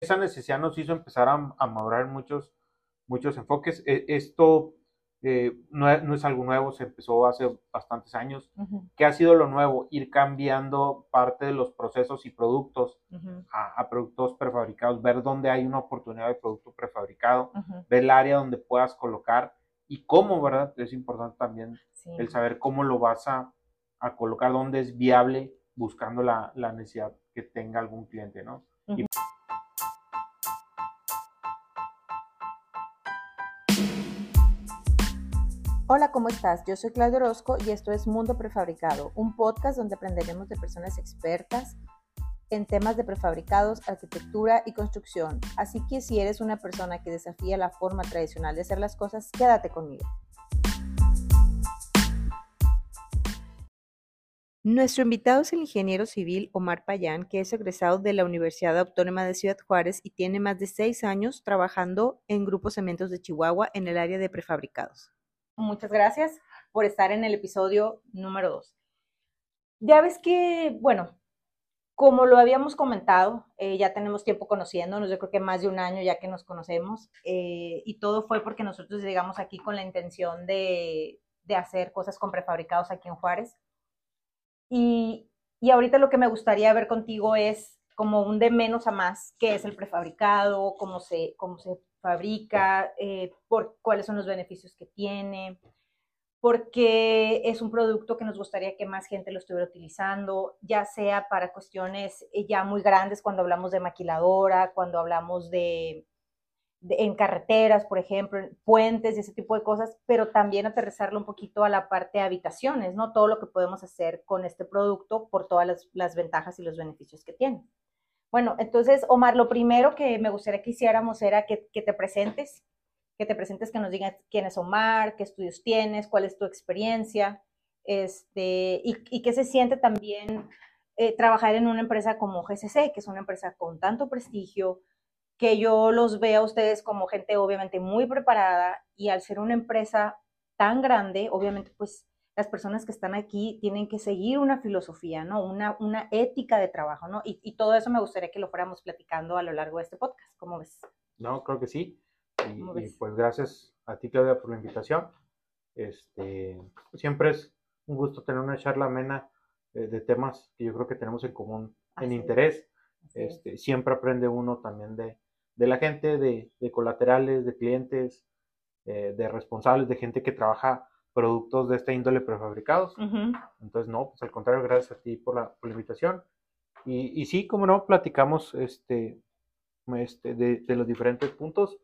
esa necesidad nos hizo empezar a, a madurar muchos, muchos enfoques. E, esto eh, no, es algo nuevo, se empezó hace bastantes años. ¿Qué ha sido lo nuevo? Ir cambiando parte de los procesos y productos a, productos prefabricados, ver dónde hay una oportunidad de producto prefabricado, ver el área donde puedas colocar y cómo, ¿verdad? Es importante también el saber cómo lo vas a, colocar, dónde es viable buscando la, necesidad que tenga algún cliente, ¿no? Hola, ¿cómo estás? Yo soy Claudio Orozco y esto es Mundo Prefabricado, un podcast donde aprenderemos de personas expertas en temas de prefabricados, arquitectura y construcción. Así que si eres una persona que desafía la forma tradicional de hacer las cosas, quédate conmigo. Nuestro invitado es el ingeniero civil Omar Payán, que es egresado de la Universidad Autónoma de Ciudad Juárez y tiene más de seis años trabajando en Grupo Cementos de Chihuahua en el área de prefabricados. Muchas gracias por estar en el episodio número 2. Ya ves que, bueno, como lo habíamos comentado, eh, ya tenemos tiempo conociéndonos, yo creo que más de un año ya que nos conocemos, eh, y todo fue porque nosotros llegamos aquí con la intención de, de hacer cosas con prefabricados aquí en Juárez. Y, y ahorita lo que me gustaría ver contigo es como un de menos a más, qué es el prefabricado, cómo se, cómo se fabrica, eh, por cuáles son los beneficios que tiene, porque es un producto que nos gustaría que más gente lo estuviera utilizando, ya sea para cuestiones eh, ya muy grandes, cuando hablamos de maquiladora, cuando hablamos de, en carreteras, por ejemplo, puentes y ese tipo de cosas, pero también aterrizarlo un poquito a la parte de habitaciones, ¿no? Todo lo que podemos hacer con este producto por todas las ventajas y los beneficios que tiene. Bueno, entonces, Omar, lo primero que me gustaría que hiciéramos era que, te presentes, que te presentes, que nos digas quién es Omar, qué estudios tienes, cuál es tu experiencia, este, y, qué se siente también eh, trabajar en una empresa como GCC, que es una empresa con tanto prestigio, que yo los veo a ustedes como gente obviamente muy preparada y al ser una empresa tan grande, obviamente pues las personas que están aquí tienen que seguir una filosofía, ¿no? Una, una ética de trabajo, ¿no? Y, todo eso me gustaría que lo fuéramos platicando a lo largo de este podcast. ¿Cómo ves? No, creo que sí. Y, pues gracias a ti, Claudia, por la invitación. Este, siempre es un gusto tener una charla amena eh, de, temas que yo creo que tenemos en común, en interés. Este, siempre aprende uno también de, la gente, de, colaterales, de clientes, eh, de responsables, de gente que trabaja productos de esta índole prefabricados. Entonces, no, pues al contrario, gracias a ti por la, invitación. Y, y, sí, como no, platicamos este, este, de, los diferentes puntos.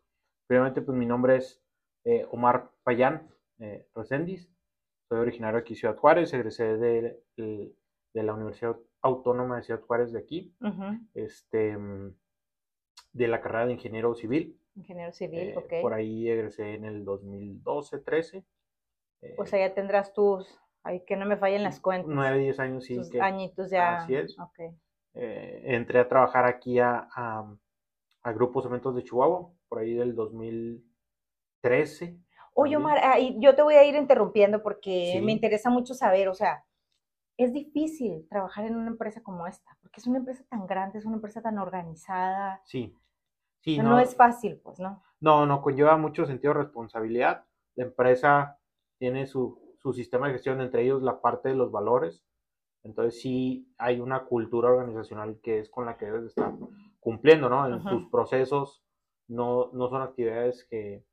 Primeramente, pues mi nombre es eh, Omar Payán eh, Soy originario aquí de Ciudad Juárez, egresé de, de, la Universidad Autónoma de Ciudad Juárez de aquí, este, de la carrera de ingeniero civil. Ingeniero civil, eh, ok. Por ahí egresé en el 2012-13. O sea, ya tendrás tus, ay, que no me fallen las cuentas. Nueve, diez años, sí. que, añitos ya. Así es. Eh, entré a trabajar aquí a, a, a Grupo Cementos de Chihuahua, por ahí del 2013. Oye, Omar, yo te voy a ir interrumpiendo porque me interesa mucho saber, o sea, es difícil trabajar en una empresa como esta, porque es una empresa tan grande, es una empresa tan organizada. Sí. sí no, no es fácil, pues, ¿no? No, no, conlleva mucho sentido de responsabilidad. La empresa tiene su, sistema de gestión, entre ellos la parte de los valores. Entonces sí hay una cultura organizacional que es con la que debes estar cumpliendo, ¿no? En tus procesos no, no son actividades que,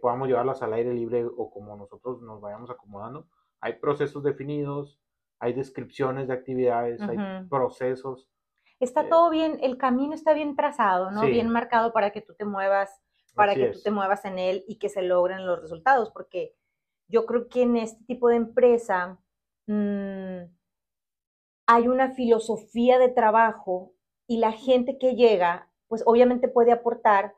podamos llevarlas al aire libre o como nosotros nos vayamos acomodando. Hay procesos definidos, hay descripciones de actividades, hay procesos. Está eh, todo bien, el camino está bien trazado, ¿no? Bien marcado para que tú te muevas, para que tú te muevas en él y que se logren los resultados, porque yo creo que en este tipo de empresa mm, hay una filosofía de trabajo y la gente que llega, pues obviamente puede aportar,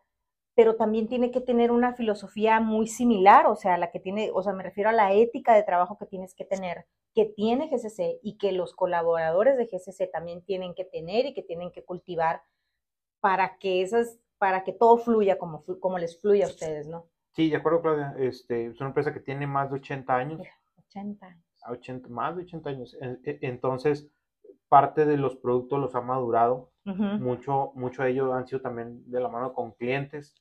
pero también tiene que tener una filosofía muy similar, o sea, la que tiene, o sea, me refiero a la ética de trabajo que tienes que tener, que tiene GCC y que los colaboradores de GCC también tienen que tener y que tienen que cultivar para que esas, para que todo fluya como, como les fluye a ustedes, ¿no? Sí, de acuerdo, Claudia. Este, es una empresa que tiene más de 80 años. 80 años. 80, más de 80 años. E, entonces, parte de los productos los ha madurado mucho, mucho de ello han sido también de la mano con clientes,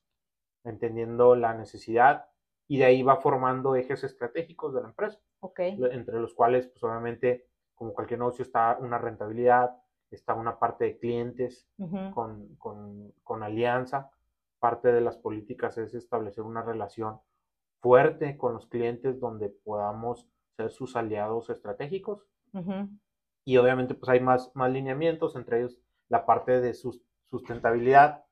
entendiendo la necesidad y de ahí va formando ejes estratégicos de la empresa. Entre los cuales, pues obviamente, como cualquier negocio, está una rentabilidad, está una parte de clientes con, con, con, alianza. Parte de las políticas es establecer una relación fuerte con los clientes donde podamos ser sus aliados estratégicos. Y obviamente pues hay más, más lineamientos, entre ellos la parte de sustentabilidad,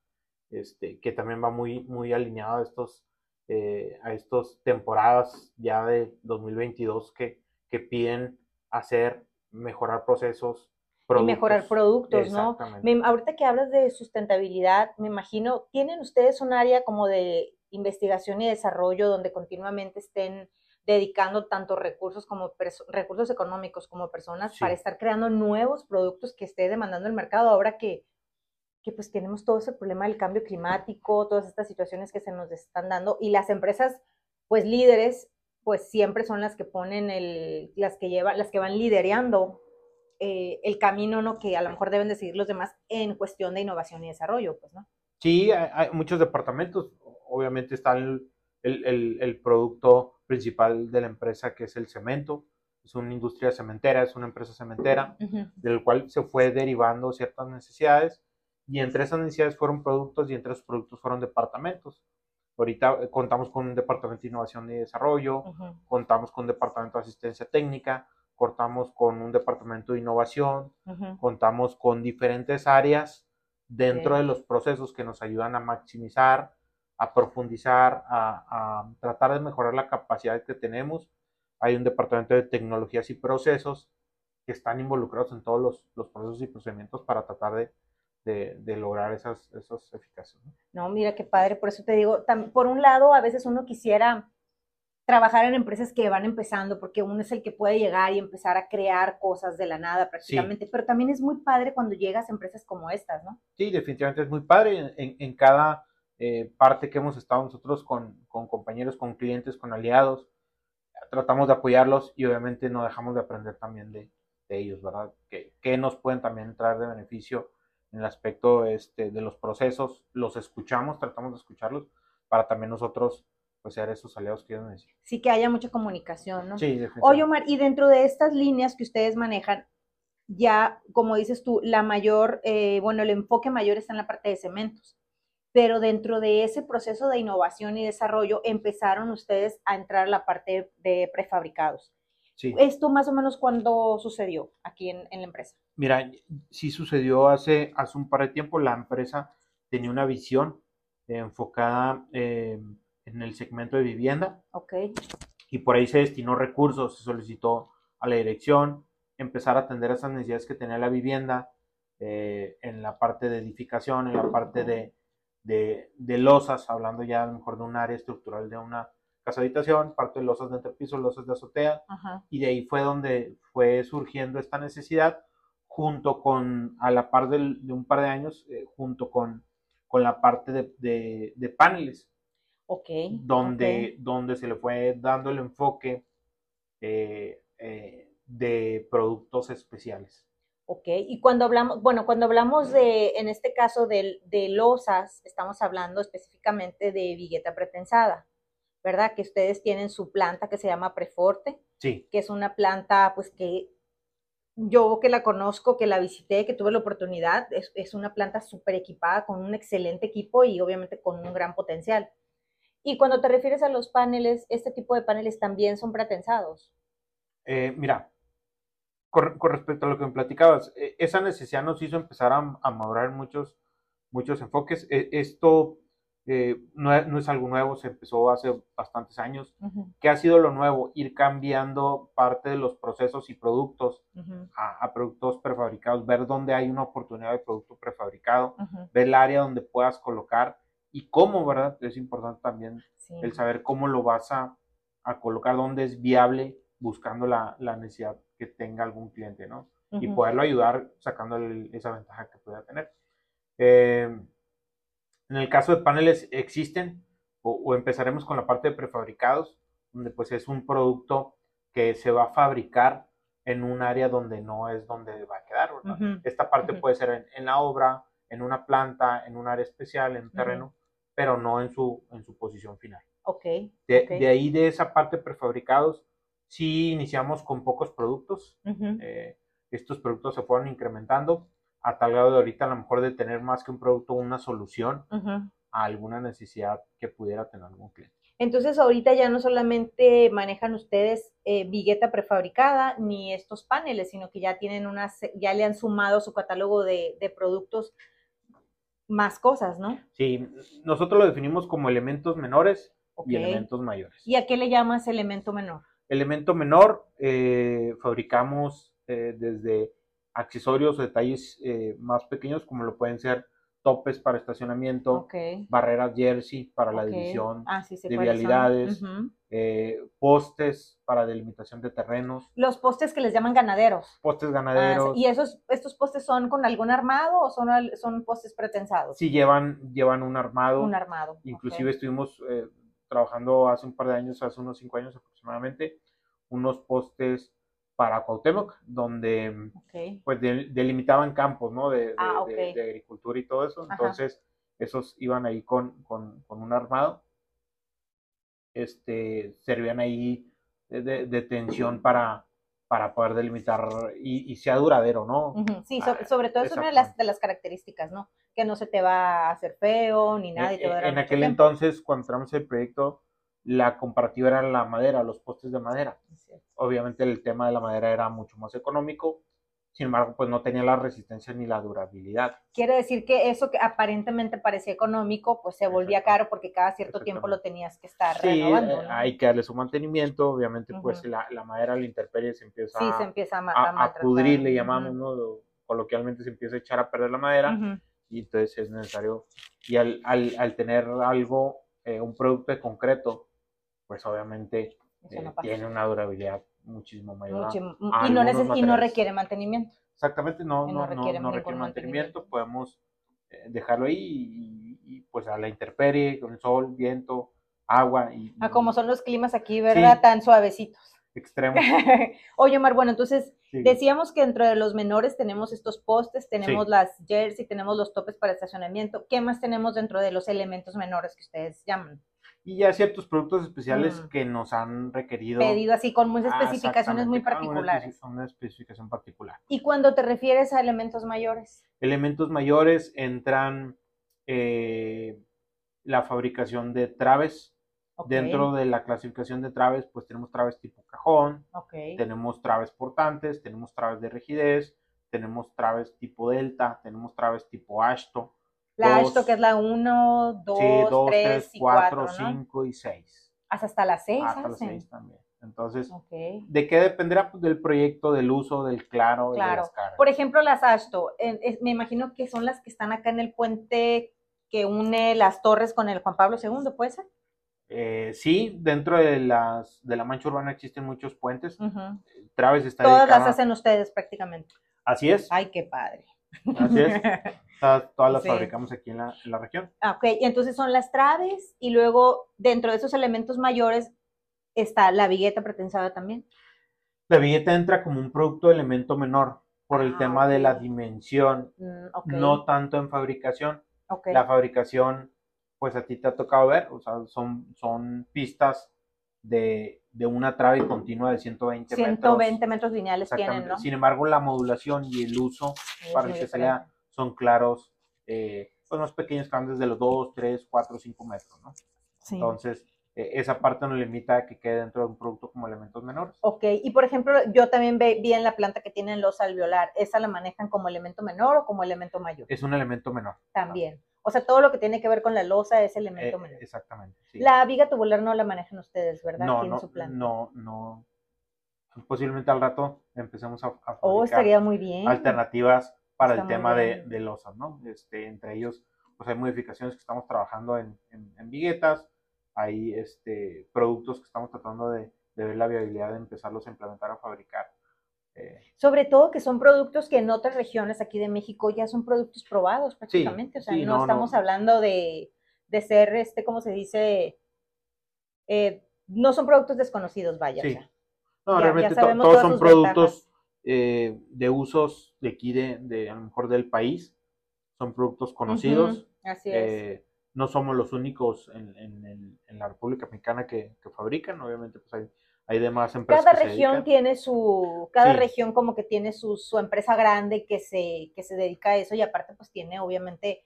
este, que también va muy, muy alineado a estos, eh, a estos temporadas ya de 2022 que, que piden hacer, mejorar procesos, y mejorar productos, ¿no? ahorita que hablas de sustentabilidad, me imagino, ¿tienen ustedes un área como de investigación y desarrollo donde continuamente estén dedicando tanto recursos como recursos económicos como personas para estar creando nuevos productos que esté demandando el mercado ahora que, que pues tenemos todo ese problema del cambio climático, todas estas situaciones que se nos están dando y las empresas pues líderes pues siempre son las que ponen el, las que llevan, las que van liderando eh, el camino ¿no? que a lo mejor deben de seguir los demás en cuestión de innovación y desarrollo, pues, ¿no? Sí, hay, muchos departamentos. Obviamente está el, el, el, producto principal de la empresa, que es el cemento. Es una industria cementera, es una empresa cementera, del cual se fue derivando ciertas necesidades. Y entre esas necesidades fueron productos y entre esos productos fueron departamentos. Ahorita eh, contamos con un departamento de innovación y desarrollo, contamos con un departamento de asistencia técnica, contamos con un departamento de innovación, contamos con diferentes áreas dentro de los procesos que nos ayudan a maximizar, a profundizar, a, tratar de mejorar la capacidad que tenemos. Hay un departamento de tecnologías y procesos que están involucrados en todos los, procesos y procedimientos para tratar de, lograr esas, esos eficaces. ¿no? mira qué padre, por eso te digo, por un lado, a veces uno quisiera trabajar en empresas que van empezando, porque uno es el que puede llegar y empezar a crear cosas de la nada prácticamente, pero también es muy padre cuando llegas a empresas como estas, ¿no? Sí, definitivamente es muy padre. En, cada eh, parte que hemos estado nosotros con, compañeros, con clientes, con aliados, tratamos de apoyarlos y obviamente no dejamos de aprender también de, ellos, ¿verdad? Que, que, nos pueden también traer de beneficio en el aspecto este, de los procesos, los escuchamos, tratamos de escucharlos para también nosotros pues ser esos aliados que ellos necesitan. Sí, que haya mucha comunicación, ¿no? Sí, definitivamente. Oye, Omar, y dentro de estas líneas que ustedes manejan, ya, como dices tú, la mayor, eh, bueno, el enfoque mayor está en la parte de cementos, pero dentro de ese proceso de innovación y desarrollo empezaron ustedes a entrar a la parte de prefabricados. Sí. ¿Esto más o menos cuándo sucedió aquí en, la empresa? Mira, sí sucedió hace, hace un par de tiempo. La empresa tenía una visión enfocada eh, en el segmento de vivienda. Ok. Y por ahí se destinó recursos, se solicitó a la dirección empezar a atender esas necesidades que tenía la vivienda eh, en la parte de edificación, en la parte de, de, losas, hablando ya a lo mejor de un área estructural de una casa habitación, parte de losas de entrepiso, losas de azotea, y de ahí fue donde fue surgiendo esta necesidad, junto con, a la par de, un par de años, eh, junto con, con la parte de, de paneles. Ok. Donde, donde se le fue dando el enfoque eh, eh, de productos especiales. Ok, y cuando hablamos, bueno, cuando hablamos de, en este caso de, de losas, estamos hablando específicamente de vigueta pretensada, ¿verdad? Que ustedes tienen su planta que se llama Preforte. Sí. Que es una planta, pues que yo que la conozco, que la visité, que tuve la oportunidad, es, es una planta súper equipada con un excelente equipo y obviamente con un gran potencial. Y cuando te refieres a los paneles, ¿este tipo de paneles también son pretensados? Eh, mira, con, respecto a lo que me platicabas, eh, esa necesidad nos hizo empezar a, a madurar muchos, muchos enfoques. E, esto eh, no, es, algo nuevo, se empezó hace bastantes años. ¿Qué ha sido lo nuevo? Ir cambiando parte de los procesos y productos a, productos prefabricados, ver dónde hay una oportunidad de producto prefabricado, ver el área donde puedas colocar y cómo, ¿verdad? Es importante también el saber cómo lo vas a, colocar, dónde es viable buscando la, necesidad que tenga algún cliente, ¿no? Y poderlo ayudar sacando esa ventaja que pueda tener. Eh, en el caso de paneles existen, o, empezaremos con la parte de prefabricados, donde pues es un producto que se va a fabricar en un área donde no es donde va a quedar, ¿verdad? Esta parte puede ser en, la obra, en una planta, en un área especial, en un terreno, pero no en su, en su posición final. Ok. De, de ahí, de esa parte prefabricados, sí iniciamos con pocos productos. Eh, estos productos se fueron incrementando a tal grado de ahorita a lo mejor de tener más que un producto, una solución a alguna necesidad que pudiera tener algún cliente. Entonces ahorita ya no solamente manejan ustedes eh, vigueta prefabricada ni estos paneles, sino que ya tienen unas, ya le han sumado su catálogo de, de productos más cosas, ¿no? Sí, nosotros lo definimos como elementos menores y elementos mayores. ¿Y a qué le llamas elemento menor? Elemento menor, eh, fabricamos eh, desde accesorios o detalles eh, más pequeños, como lo pueden ser topes para estacionamiento, barreras jersey para la división ah, de vialidades, postes para delimitación de terrenos. Los postes que les llaman ganaderos. Postes ganaderos. Ah, ¿Y esos, estos postes son con algún armado o son, son postes pretensados? Sí, llevan, llevan un armado. Un armado. Inclusive estuvimos trabajando hace un par de años, hace unos cinco años aproximadamente, unos postes para Cuauhtémoc, donde pues delimitaban campos, ¿no? Ah, de, de, agricultura y todo eso. Entonces, esos iban ahí con, con, un armado. Este, servían ahí de, tensión para, para poder delimitar y, y sea duradero, ¿no? Sí, ah, sobre todo es una de las, de las características, ¿no? Que no se te va a hacer feo ni nada. Y te va a en aquel entonces, cuando entramos el proyecto, la comparativa era la madera, los postes de madera. Obviamente el tema de la madera era mucho más económico, sin embargo, pues no tenía la resistencia ni la durabilidad. Quiere decir que eso que aparentemente parecía económico, pues se volvía caro porque cada cierto tiempo lo tenías que estar sí, renovando. Eh, hay que darle su mantenimiento, obviamente, pues la, la, madera, la intemperie se empieza, sí, se empieza a, a, pudrir, le llamamos, ¿no? Coloquialmente se empieza a echar a perder la madera y entonces es necesario, y al, al, al tener algo, eh, un producto de concreto, pues obviamente eh, tiene una durabilidad muchísimo mayor. y, no y no requiere mantenimiento. Exactamente, no, no, requiere, mantenimiento. podemos eh, dejarlo ahí y, pues a la intemperie, con el sol, viento, agua. Y, ah, como son los climas aquí, ¿verdad? Tan suavecitos. Extremos. Oye, Omar, bueno, entonces decíamos que dentro de los menores tenemos estos postes, tenemos las jersey, tenemos los topes para estacionamiento. ¿Qué más tenemos dentro de los elementos menores que ustedes llaman? Y ya ciertos productos especiales mm. que nos han requerido. Pedido así, con muchas ah, especificaciones muy particulares. Una, una especificación particular. ¿Y cuando te refieres a elementos mayores? Elementos mayores entran eh, la fabricación de traves. Dentro de la clasificación de traves, pues tenemos traves tipo cajón, tenemos traves portantes, tenemos traves de rigidez, tenemos traves tipo delta, tenemos traves tipo ashto, la Ashto, que es la 1, 2, 3, 4, 5 y 6. Hasta la 6. Hasta la 6 también. Entonces, ¿de qué dependerá? Pues del proyecto, del uso, del claro, claro. de las. Por ejemplo, las Ashto, me imagino que son las que están acá en el puente que une las torres con el Juan Pablo II, ¿puede ser? Eh, sí, dentro de las de la mancha urbana existen muchos puentes. Traves está Todas las hacen ustedes prácticamente. Así es. Ay, qué padre. Así es. Todas, las fabricamos aquí en la, en la, región. Ah, ok, entonces son las traves y luego dentro de esos elementos mayores está la vigueta pretensada también. La vigueta entra como un producto de elemento menor por el ah, tema de la dimensión, mm, no tanto en fabricación. La fabricación, pues a ti te ha tocado ver, o sea, son, son pistas de, de una trave continua de 120, 120 metros. lineales tienen, ¿no? Sin embargo, la modulación y el uso para que sea son claros, eh, pues más pequeños que desde los 2, 3, 4, 5 metros, ¿no? Sí. Entonces, eh, esa parte no limita a que quede dentro de un producto como elementos menores. Ok, y por ejemplo, yo también vi en la planta que tienen los alveolar, ¿esa la manejan como elemento menor o como elemento mayor? Es un elemento menor. También. O sea, todo lo que tiene que ver con la losa es elemento eh, menor. Exactamente. La viga tubular no la manejan ustedes, ¿verdad? No, no, no, no. Posiblemente al rato empecemos a, a oh, estaría muy bien. alternativas para el tema de, de, losas, ¿no? Este, entre ellos, pues hay modificaciones que estamos trabajando en, en, viguetas, hay este, productos que estamos tratando de, de ver la viabilidad de empezarlos a implementar a fabricar eh, Sobre todo que son productos que en otras regiones aquí de México ya son productos probados prácticamente, o sea, no, estamos hablando de, de, ser, este, ¿cómo se dice? Eh, no son productos desconocidos, vaya. Sí. no, realmente todos son productos eh, de usos de aquí, de, de, a lo mejor del país, son productos conocidos. Así es. Eh, no somos los únicos en, en, en la República Mexicana que, que, fabrican, obviamente pues hay, hay demás empresas. Cada región tiene su, cada región como que tiene su, su, empresa grande que se, que se dedica a eso y aparte pues tiene obviamente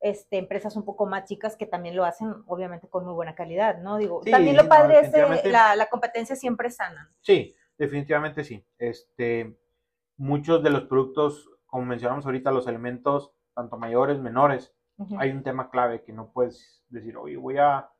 este, empresas un poco más chicas que también lo hacen obviamente con muy buena calidad, ¿no? Digo, también lo padre es la, la, competencia siempre sana. Sí, definitivamente sí. Este, muchos de los productos, como mencionamos ahorita, los elementos tanto mayores, menores, hay un tema clave que no puedes decir, oye, voy a,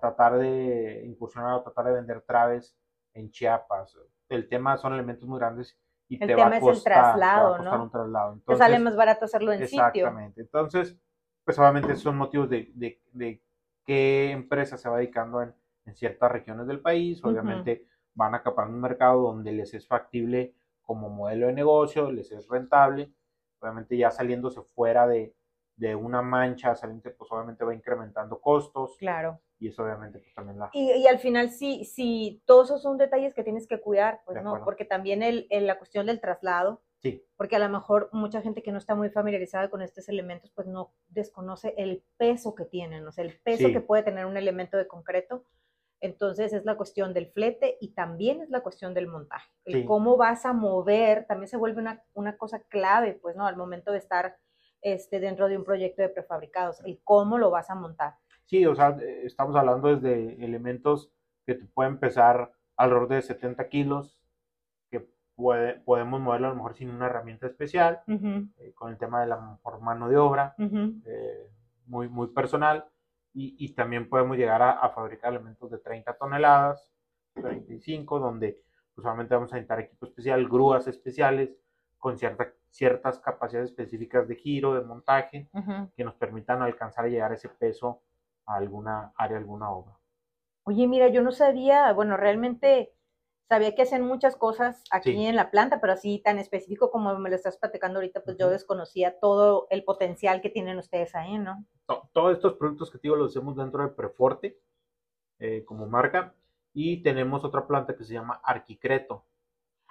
tratar de incursionar o tratar de vender traves en Chiapas. El tema son elementos muy grandes y el te tema va a costar, es el traslado, ¿no? Un traslado. Entonces, te sale más barato hacerlo en exactamente. sitio. Exactamente. Entonces, pues obviamente son motivos de, de, de, qué empresa se va dedicando en, en ciertas regiones del país. Obviamente van a acaparar un mercado donde les es factible como modelo de negocio, les es rentable. Obviamente ya saliéndose fuera de, de una mancha saliente, pues obviamente va incrementando costos. Claro. Y eso obviamente pues también la... Y, y al final sí, sí, todos esos son detalles que tienes que cuidar, pues no, porque también el, el, la cuestión del traslado, sí. porque a lo mejor mucha gente que no está muy familiarizada con estos elementos, pues no desconoce el peso que tienen, o sea, el peso sí. que puede tener un elemento de concreto. Entonces es la cuestión del flete y también es la cuestión del montaje. El Sí. cómo vas a mover también se vuelve una, una cosa clave, pues, ¿no? Al momento de estar este, dentro de un proyecto de prefabricados, el cómo lo vas a montar. Sí, o sea, eh, estamos hablando desde elementos que te pueden pesar alrededor de 70 kilos, que puede, podemos moverlo a lo mejor sin una herramienta especial, eh, con el tema de la mano de obra, eh, muy, muy personal, y, y también podemos llegar a, a fabricar elementos de 30 toneladas, 35, donde pues solamente vamos a necesitar equipo especial, grúas especiales, con cierta, ciertas capacidades específicas de giro, de montaje, que nos permitan alcanzar a llegar ese peso a alguna área, alguna obra. Oye, mira, yo no sabía, bueno, realmente sabía que hacen muchas cosas aquí Sí. en la planta, pero así tan específico como me lo estás platicando ahorita, pues yo desconocía todo el potencial que tienen ustedes ahí, ¿no? To- todos estos productos que te digo los hacemos dentro de Preforte eh, como marca y tenemos otra planta que se llama Arquicreto.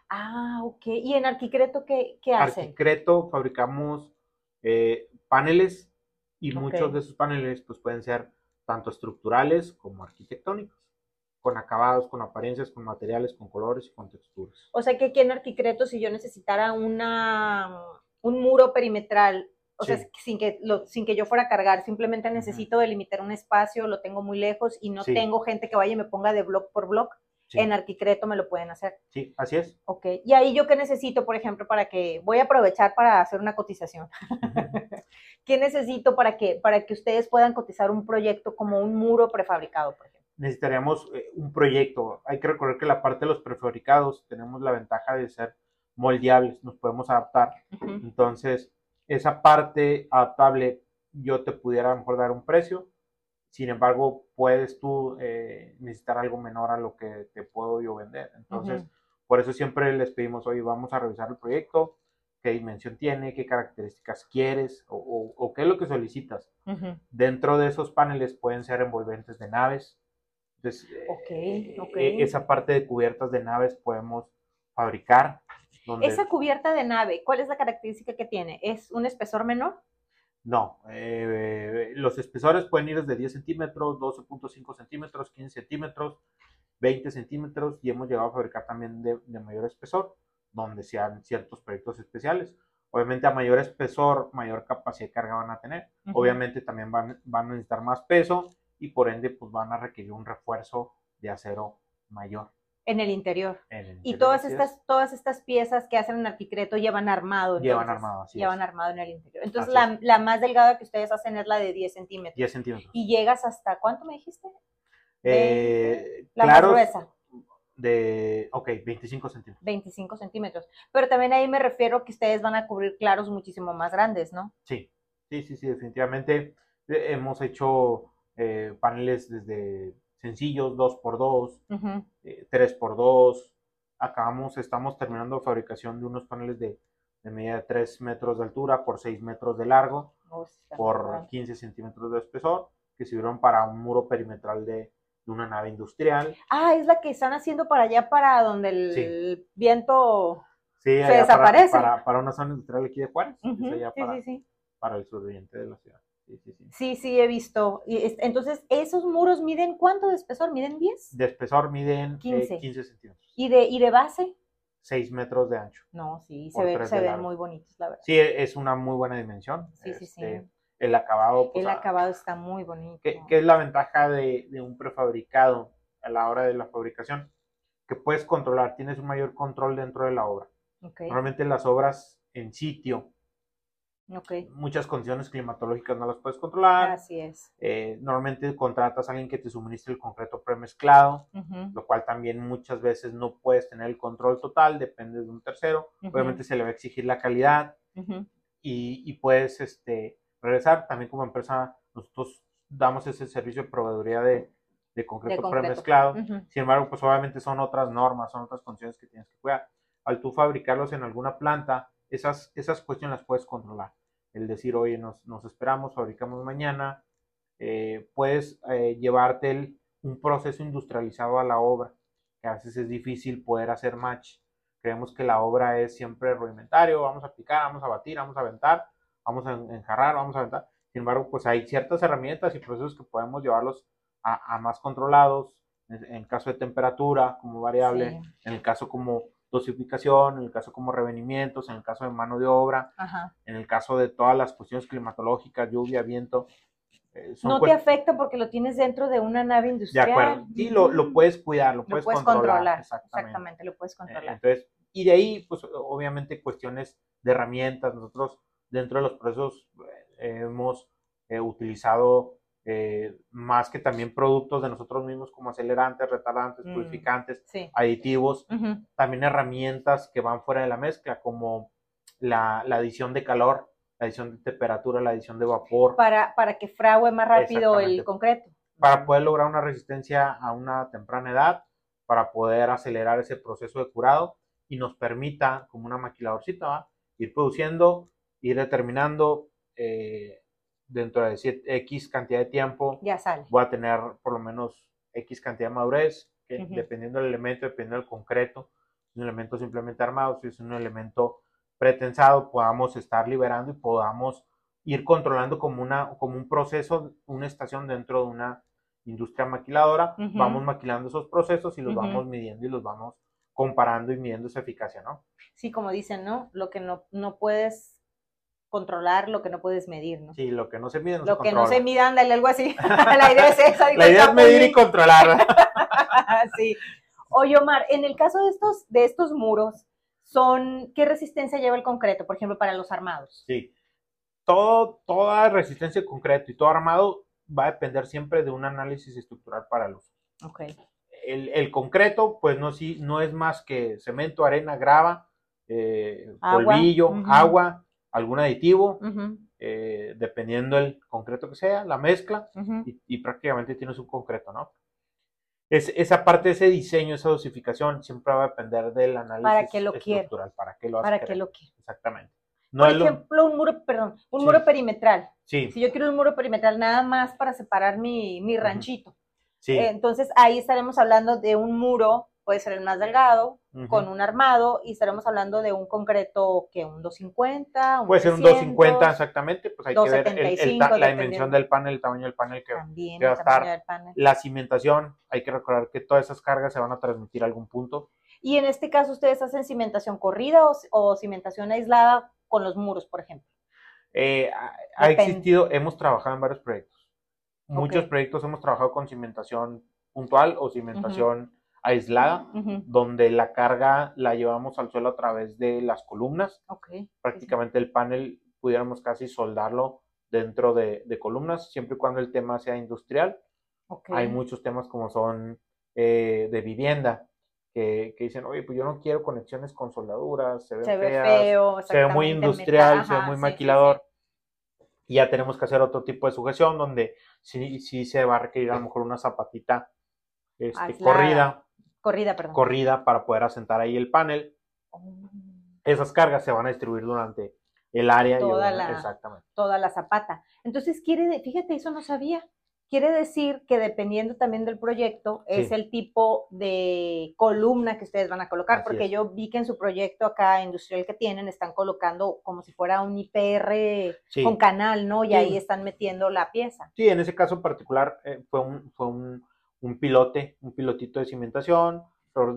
Ah, ok. ¿Y en Arquicreto qué, qué hacen? Arquicreto fabricamos eh, paneles y muchos de esos paneles pues pueden ser tanto estructurales como arquitectónicos, con acabados, con apariencias, con materiales, con colores y con texturas. O sea que aquí en Arquicreto, si yo necesitara una, un muro perimetral, o sea, sin que, lo, sin que yo fuera a cargar, simplemente necesito delimitar un espacio, lo tengo muy lejos y no Sí. tengo gente que vaya y me ponga de block por block, Sí, en Arquicreto me lo pueden hacer. sí, así es. Ok. Y ahí yo qué necesito, por ejemplo, para que, voy a aprovechar para hacer una cotización. ¿Qué necesito para que, para que ustedes puedan cotizar un proyecto como un muro prefabricado, por ejemplo? Necesitaríamos eh, un proyecto. Hay que recordar que la parte de los prefabricados tenemos la ventaja de ser moldeables, nos podemos adaptar. Ujú. Entonces, esa parte adaptable, yo te pudiera a lo mejor dar un precio. Sin embargo, puedes tú eh, necesitar algo menor a lo que te puedo yo vender. Entonces, Ujú. por eso siempre les pedimos, oye, vamos a revisar el proyecto, qué dimensión tiene, qué características quieres o, o- o qué es lo que solicitas. Ujú. Dentro de esos paneles pueden ser envolventes de naves. Entonces, eh, ok. eh, esa parte de cubiertas de naves podemos fabricar. Donde, Esa cubierta de nave, ¿cuál es la característica que tiene? ¿Es un espesor menor? No, eh, los espesores pueden ir desde 10 centímetros, 12.5 centímetros, 15 centímetros, 20 centímetros y hemos llegado a fabricar también de, de mayor espesor, donde sean ciertos proyectos especiales. Obviamente a mayor espesor, mayor capacidad de carga van a tener. Obviamente también van, van a necesitar más peso y por ende pues van a requerir un refuerzo de acero mayor. En el interior. en el Y todas es. estas, todas estas piezas que hacen en Arquicreto llevan armado. Llevan entonces, armado, así Llevan es. armado en el interior. Entonces, la, la más delgada que ustedes hacen es la de 10 centímetros. 10 centímetros. Y llegas hasta, ¿cuánto me dijiste? Eh, La claros más gruesa, de, ok, 25 centímetros. 25 centímetros. Pero también ahí me refiero que ustedes van a cubrir claros muchísimo más grandes, ¿no? Sí, sí, sí, sí, definitivamente. Eh, hemos hecho eh, paneles desde sencillos, 2x2, Ujú. eh, 3x2. Acabamos, estamos terminando la fabricación de unos paneles de, de medida de 3 metros de altura por 6 metros de largo, Oh, por grande. 15 centímetros de espesor, que sirvieron para un muro perimetral de, de una nave industrial. Ah, es la que están haciendo para allá, para donde el Sí. viento... Sí, Se para- desaparece. Para, para una zona industrial aquí de Juárez. allá sí. para el suroriente de la ciudad. Sí, sí, sí. Sí, sí, he visto. Y es- entonces, ¿esos muros miden cuánto de espesor? ¿Miden 10? De espesor miden eh, 15. 15 centímetros, ¿Y de, y de base? 6 metros de ancho. No, sí, se, ve- se ven largo. muy bonitos, la verdad. Sí, e- es una muy buena dimensión. Sí, sí, sí. Este, El acabado, pues, El acabado está muy bonito. ¿Qué, qué es la ventaja de, de un prefabricado a la hora de la fabricación? Que puedes controlar, tienes un mayor control dentro de la obra. Ok, Normalmente las obras en sitio, muchas condiciones climatológicas no las puedes controlar. Así es. Eh, normalmente contratas a alguien que te suministre el concreto premezclado, lo cual también muchas veces no puedes tener el control total, depende de un tercero. Obviamente se le va a exigir la calidad y, y puedes este, regresar. También como empresa nosotros damos ese servicio de proveeduría de, de concreto, concreto. premezclado. Sin embargo, pues obviamente son otras normas, son otras condiciones que tienes que cuidar. Al tú fabricarlos en alguna planta, esas, esas cuestiones las puedes controlar. El decir, oye, nos, nos esperamos, fabricamos mañana, eh, puedes eh, llevarte el- un proceso industrializado a la obra, que a veces es difícil poder hacer match. Creemos que la obra es siempre rudimentario, vamos a picar, vamos a batir, vamos a aventar, vamos a en- enjarrar, vamos a aventar. Sin embargo, pues hay ciertas herramientas y procesos que podemos llevarlos a, a más controlados, en, en caso de temperatura como variable, Sí. en el caso como dosificación, en el caso como revenimientos, en el caso de mano de obra, Ajá. en el caso de todas las cuestiones climatológicas, lluvia, viento. eh, son No te afecta porque lo tienes dentro de una nave De industrial. acuerdo. Sí, lo, lo Ujú. puedes cuidar, lo Lo puedes, puedes controlar. controlar. Exactamente. Exactamente, lo puedes Eh, controlar. Entonces, y de ahí, pues obviamente cuestiones de herramientas. Nosotros dentro de los procesos eh, hemos utilizado eh, más que también productos de nosotros mismos como acelerantes, retardantes, Mm. purificantes, Sí. aditivos, Ujú. también herramientas que van fuera de la mezcla como la, la adición de calor, la adición de temperatura, la adición de vapor, Para, para que frague más rápido el concreto. para poder lograr una resistencia a una temprana edad, para poder acelerar ese proceso de curado y nos permita, como una maquiladorcita, ¿va? ir produciendo, ir determinando eh, dentro de siete- X cantidad de tiempo, Ya sale. voy a tener por lo menos X cantidad de madurez, que dependiendo del elemento, dependiendo del concreto, si es un elemento simplemente armado, si es un elemento pretensado, podamos estar liberando y podamos ir controlando como, una, como un proceso, una estación dentro de una industria maquiladora, vamos maquilando esos procesos y los vamos midiendo y los vamos comparando y midiendo su eficacia, ¿no? Sí, como dicen, ¿no? Lo que no, no puedes controlar, lo que no puedes medir, ¿no? Sí, lo que no se mide no lo se que no se mide, ándale, algo así. la idea es esa. La idea es medir y controlar. sí. Oye, Omar, en el caso de estos, de estos muros, son, ¿qué resistencia lleva el concreto, por ejemplo, para los armados? Sí. Todo, toda resistencia de concreto y todo armado va a depender siempre de un análisis estructural para el uso. Ok. El, el concreto, pues no, sí, no es más que cemento, arena, grava, eh, Agua, polvillo, agua, algún aditivo, Ujú, eh, dependiendo del concreto que sea, la mezcla, ujú. y, y prácticamente tienes un concreto, ¿no? Es, esa parte, ese diseño, esa dosificación, siempre va a depender del análisis ¿Para qué lo estructural, para qué lo a ¿Para qué lo quiero? Exactamente. No Por es lo- ejemplo, un muro, perdón, un Sí. muro perimetral. Sí, Si yo quiero un muro perimetral nada más para separar mi, mi ranchito. sí. Eh, Entonces ahí estaremos hablando de un muro, puede ser el más delgado, con un armado, y estaremos hablando de un concreto que un 250, un Puede ser un 300, 250 exactamente, pues hay que ver el- el 275, ta- la dimensión del panel, el tamaño del panel que También que va a estar- la cimentación, hay que recordar que todas esas cargas se van a transmitir a algún punto. Y en este caso, ¿ustedes hacen cimentación corrida o, o cimentación aislada con los muros, por ejemplo? Eh, ha, Depende. existido, hemos trabajado en varios proyectos. Muchos proyectos hemos trabajado con cimentación puntual o cimentación aislada, Ujú, donde la carga la llevamos al suelo a través de las columnas. Ok. sí, sí. Prácticamente el panel pudiéramos casi soldarlo dentro de, de columnas, siempre y cuando el tema sea industrial. Ok. Hay muchos temas como son eh, de vivienda, que, que dicen, oye, pues yo no quiero conexiones con soldaduras, se ve feas, feo, se ve muy industrial, se ve muy sí, sí, maquilador. Y ya tenemos que hacer otro tipo de sujeción donde sí, sí se va a requerir a lo mejor una zapatita este, corrida, sí. Corrida, perdón. corrida para poder asentar ahí el panel. Oh, Esas cargas se van a distribuir durante el área. y Toda la- Exactamente. Toda la zapata. Entonces, quiere, fíjate, eso no sabía. quiere decir que dependiendo también del proyecto, es el tipo de columna que ustedes van a colocar, porque yo vi que en su proyecto acá industrial que tienen están colocando como si fuera un IPR con canal, ¿no? Y ahí están metiendo la pieza. Sí, en ese caso en particular eh, fue, un, fue un, un, pilote, un pilotito de cimentación,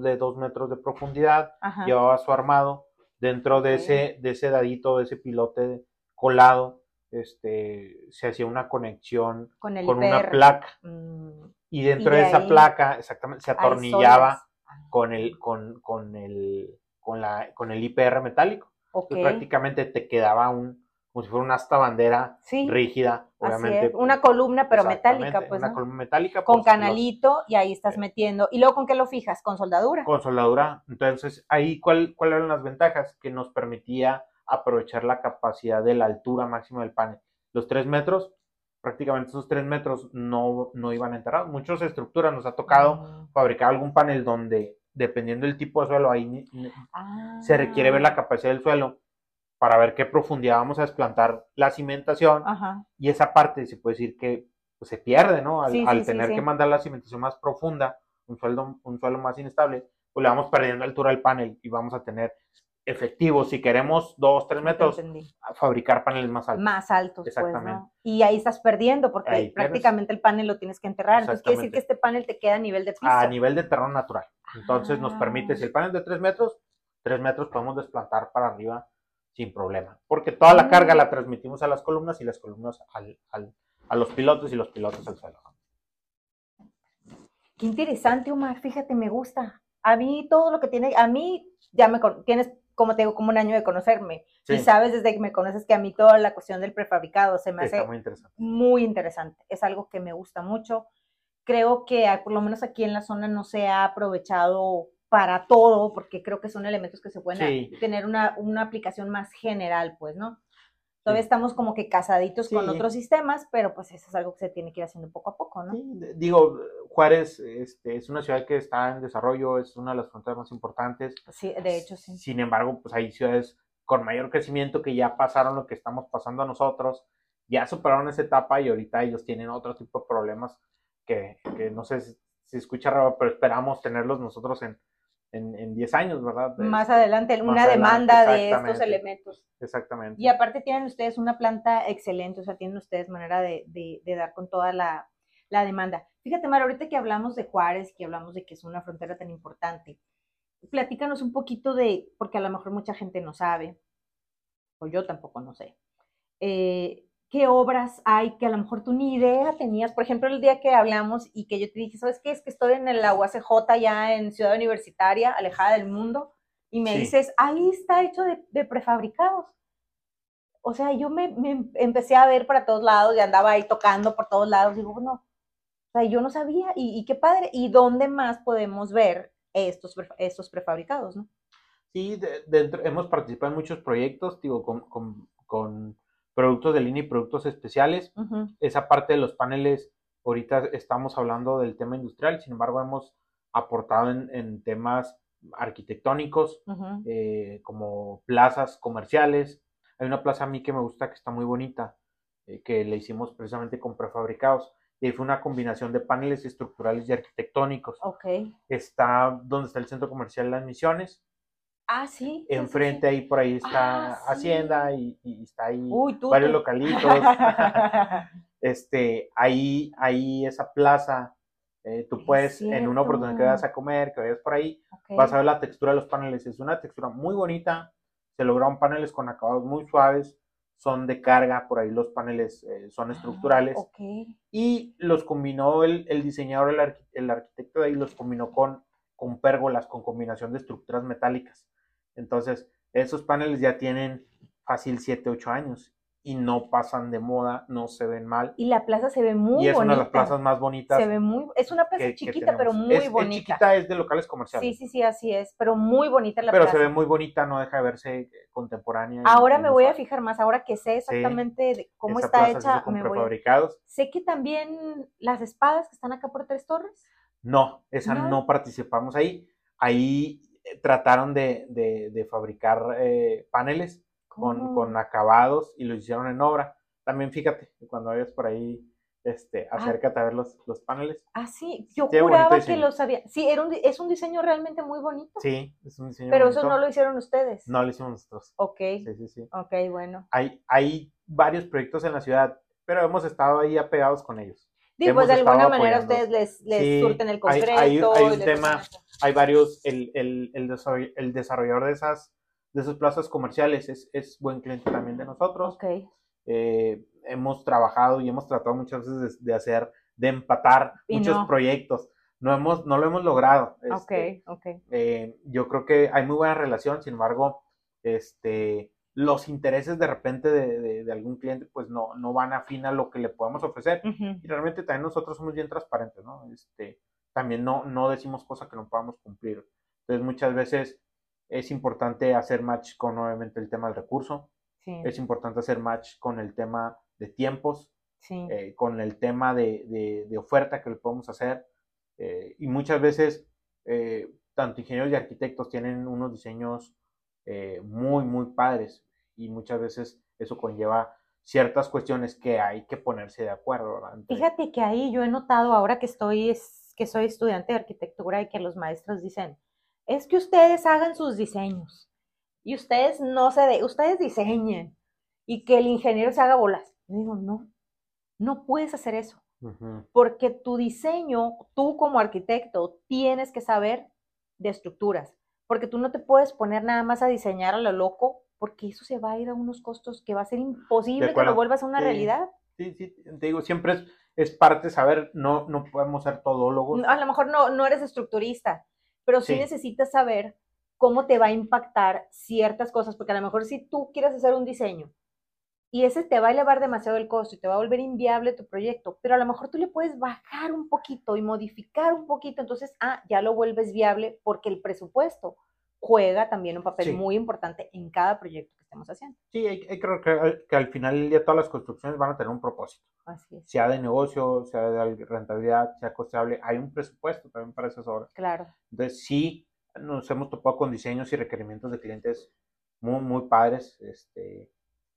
de dos metros de profundidad, llevaba su armado. Dentro de, ese, de ese dadito, de ese pilote colado este, se hacía una conexión con, una placa. Mm. Y dentro de, esa placa, exactamente, se atornillaba con el, con, con el, con la, con el IPR metálico. prácticamente te quedaba un, como si fuera una asta bandera rígida, obviamente. Una columna, pero metálica, pues. Una columna metálica. Con canalito, y ahí estás metiendo. ¿Y luego con qué lo fijas? ¿Con soldadura? Con soldadura. Entonces, ahí, ¿cuál, ¿cuáles eran las ventajas? Que nos permitía aprovechar la capacidad de la altura máxima del panel. Los tres metros, prácticamente esos tres metros no, no iban enterrados. Muchas estructuras nos ha tocado ah. fabricar algún panel donde, dependiendo del tipo de suelo, ahí se requiere ver la ah. capacidad del suelo para ver qué profundidad vamos a desplantar la cimentación. Y esa parte se puede decir que pues, se pierde, ¿no? Al, tener que mandar la cimentación más profunda, un suelo, un suelo más inestable, pues le vamos perdiendo altura al panel y vamos a tener efectivo, si queremos dos, tres metros, fabricar paneles más altos. Más altos, pues, Exactamente. Y ahí estás perdiendo, porque prácticamente el panel lo tienes que enterrar. Entonces quiere decir que este panel te queda a nivel de piso. A nivel de terreno natural. Entonces nos permite, si el panel es de tres metros, tres metros podemos desplantar para arriba sin problema. Porque toda la carga la transmitimos a las columnas y las columnas al, a los pilotos y los pilotos al suelo. Qué interesante, Omar. Fíjate, me gusta. A mí todo lo que tiene, a mí ya me tienes como tengo como un año de conocerme. Y sabes desde que me conoces que a mí toda la cuestión del prefabricado se me hace muy interesante. muy interesante. Es algo que me gusta mucho. Creo que por lo menos aquí en la zona no se ha aprovechado para todo, porque creo que son elementos que se pueden tener una, una aplicación más general, pues, ¿no? Todavía estamos como que casaditos con otros sistemas, pero pues eso es algo que se tiene que ir haciendo poco a poco, ¿no? digo, Juárez este, es una ciudad que está en desarrollo, es una de las fronteras más importantes. Sí, de hecho, sí. Sin embargo, pues hay ciudades con mayor crecimiento que ya pasaron lo que estamos pasando a nosotros, ya superaron esa etapa y ahorita ellos tienen otro tipo de problemas que, que no sé si, si escucha raro, pero esperamos tenerlos nosotros en, en 10 años, ¿verdad? más adelante, una demanda de estos elementos. Exactamente. Y aparte tienen ustedes una planta excelente, o sea, tienen ustedes manera de, dar con toda la, demanda. Fíjate, Mar, ahorita que hablamos de Juárez, que hablamos de que es una frontera tan importante, platícanos un poquito de, porque a lo mejor mucha gente no sabe, o yo tampoco no sé, eh, qué obras hay que a lo mejor tú ni idea tenías. Por ejemplo, el día que hablamos y que yo te dije, ¿sabes qué? Es que estoy en el UACJ ya en Ciudad Universitaria, alejada del mundo, y me dices, ahí está hecho de, prefabricados. O sea, yo me, empecé a ver para todos lados y andaba ahí tocando por todos lados. Digo, bueno, o sea, yo no sabía, y, qué padre, ¿y dónde más podemos ver estos, estos prefabricados, no? Sí, hemos participado en muchos proyectos, digo, con, con productos de línea y productos especiales. Esa parte de los paneles, ahorita estamos hablando del tema industrial, sin embargo hemos aportado en, temas arquitectónicos, eh, como plazas comerciales. Hay una plaza a mí que me gusta, que está muy bonita, eh, que le hicimos precisamente con prefabricados. Y fue una combinación de paneles estructurales y arquitectónicos. Está donde está el centro comercial Las Misiones, Ah, sí. Enfrente ahí por ahí está ah, Hacienda y, está ahí varios localitos. este, ahí, ahí esa plaza, eh, tú puedes, en una oportunidad que vayas a comer, que vayas por ahí, vas a ver la textura de los paneles. Es una textura muy bonita. Se lograron paneles con acabados muy suaves. Son de carga, por ahí los paneles eh, son ah, estructurales. Y los combinó el, diseñador, el, el, arquitecto de ahí, los combinó con, con pérgolas, con combinación de estructuras metálicas. Entonces, esos paneles ya tienen fácil 7, 8 años y no pasan de moda, no se ven mal. Y la plaza se ve muy bonita. Y es una de las plazas más bonitas. Se ve muy, es una plaza chiquita, pero muy bonita. Es chiquita, es de locales comerciales. Sí, sí, sí, así es, pero muy bonita la plaza. Pero se ve muy bonita, no deja de verse contemporánea. Ahora me voy a fijar más, ahora que sé exactamente cómo está hecha. Me voy a... Sé que también las espadas que están acá por Tres Torres. No, esa no participamos ahí. Ahí trataron de, fabricar eh, paneles con, acabados y lo hicieron en obra. También fíjate, cuando vayas por ahí este, acércate a ver los, los paneles. Ah, sí, yo juraba que lo sabía. Sí, era un, es un diseño realmente muy bonito. Sí, es un diseño Pero eso no lo hicieron ustedes. No lo hicimos nosotros. Ok. Sí, sí, sí. Ok, bueno. Hay, hay varios proyectos en la ciudad, pero hemos estado ahí apegados con ellos. Digo, pues de alguna manera ustedes les, les surten el concreto. Hay, hay, un tema, hay varios, el, el, el, el desarrollador de esas, de esas plazas comerciales es, es buen cliente también de nosotros. Ok. Eh, hemos trabajado y hemos tratado muchas veces de, hacer, de empatar muchos proyectos. No, hemos, no lo hemos logrado. Este, ok, eh, yo creo que hay muy buena relación, sin embargo, este, los intereses de repente de, algún cliente pues no, no van afín a lo que le podemos ofrecer. Y realmente también nosotros somos bien transparentes, ¿no? Este, también no, no decimos cosas que no podamos cumplir. Entonces muchas veces es importante hacer match con obviamente el tema del recurso. Es importante hacer match con el tema de tiempos, eh, con el tema de, oferta que le podemos hacer. Eh, y muchas veces, eh, tanto ingenieros y arquitectos tienen unos diseños muy, muy padres y muchas veces eso conlleva ciertas cuestiones que hay que ponerse de acuerdo. Fíjate que ahí yo he notado ahora que estoy, que soy estudiante de arquitectura y que los maestros dicen, es que ustedes hagan sus diseños y ustedes no se de, ustedes diseñen y que el ingeniero se haga bolas. Yo digo, no, no puedes hacer eso. Porque tu diseño, tú como arquitecto, tienes que saber de estructuras. Porque tú no te puedes poner nada más a diseñar a lo loco, porque eso se va a ir a unos costos que va a ser imposible que lo vuelvas a una realidad. Sí, sí, te digo, siempre es, es parte saber, no, no podemos ser todólogos. A lo mejor no, no eres estructurista, pero sí, necesitas saber cómo te va a impactar ciertas cosas, porque a lo mejor si tú quieres hacer un diseño y ese te va a elevar demasiado el costo y te va a volver inviable tu proyecto, pero a lo mejor tú le puedes bajar un poquito y modificar un poquito, entonces, ah, ya lo vuelves viable porque el presupuesto juega también un papel muy importante en cada proyecto que estemos haciendo. Sí, creo que, que, al final ya todas las construcciones van a tener un propósito. Así es. Sea de negocio, sea de rentabilidad, sea costeable, hay un presupuesto también para esas obras. Claro. Entonces, sí, nos hemos topado con diseños y requerimientos de clientes muy, muy padres, este,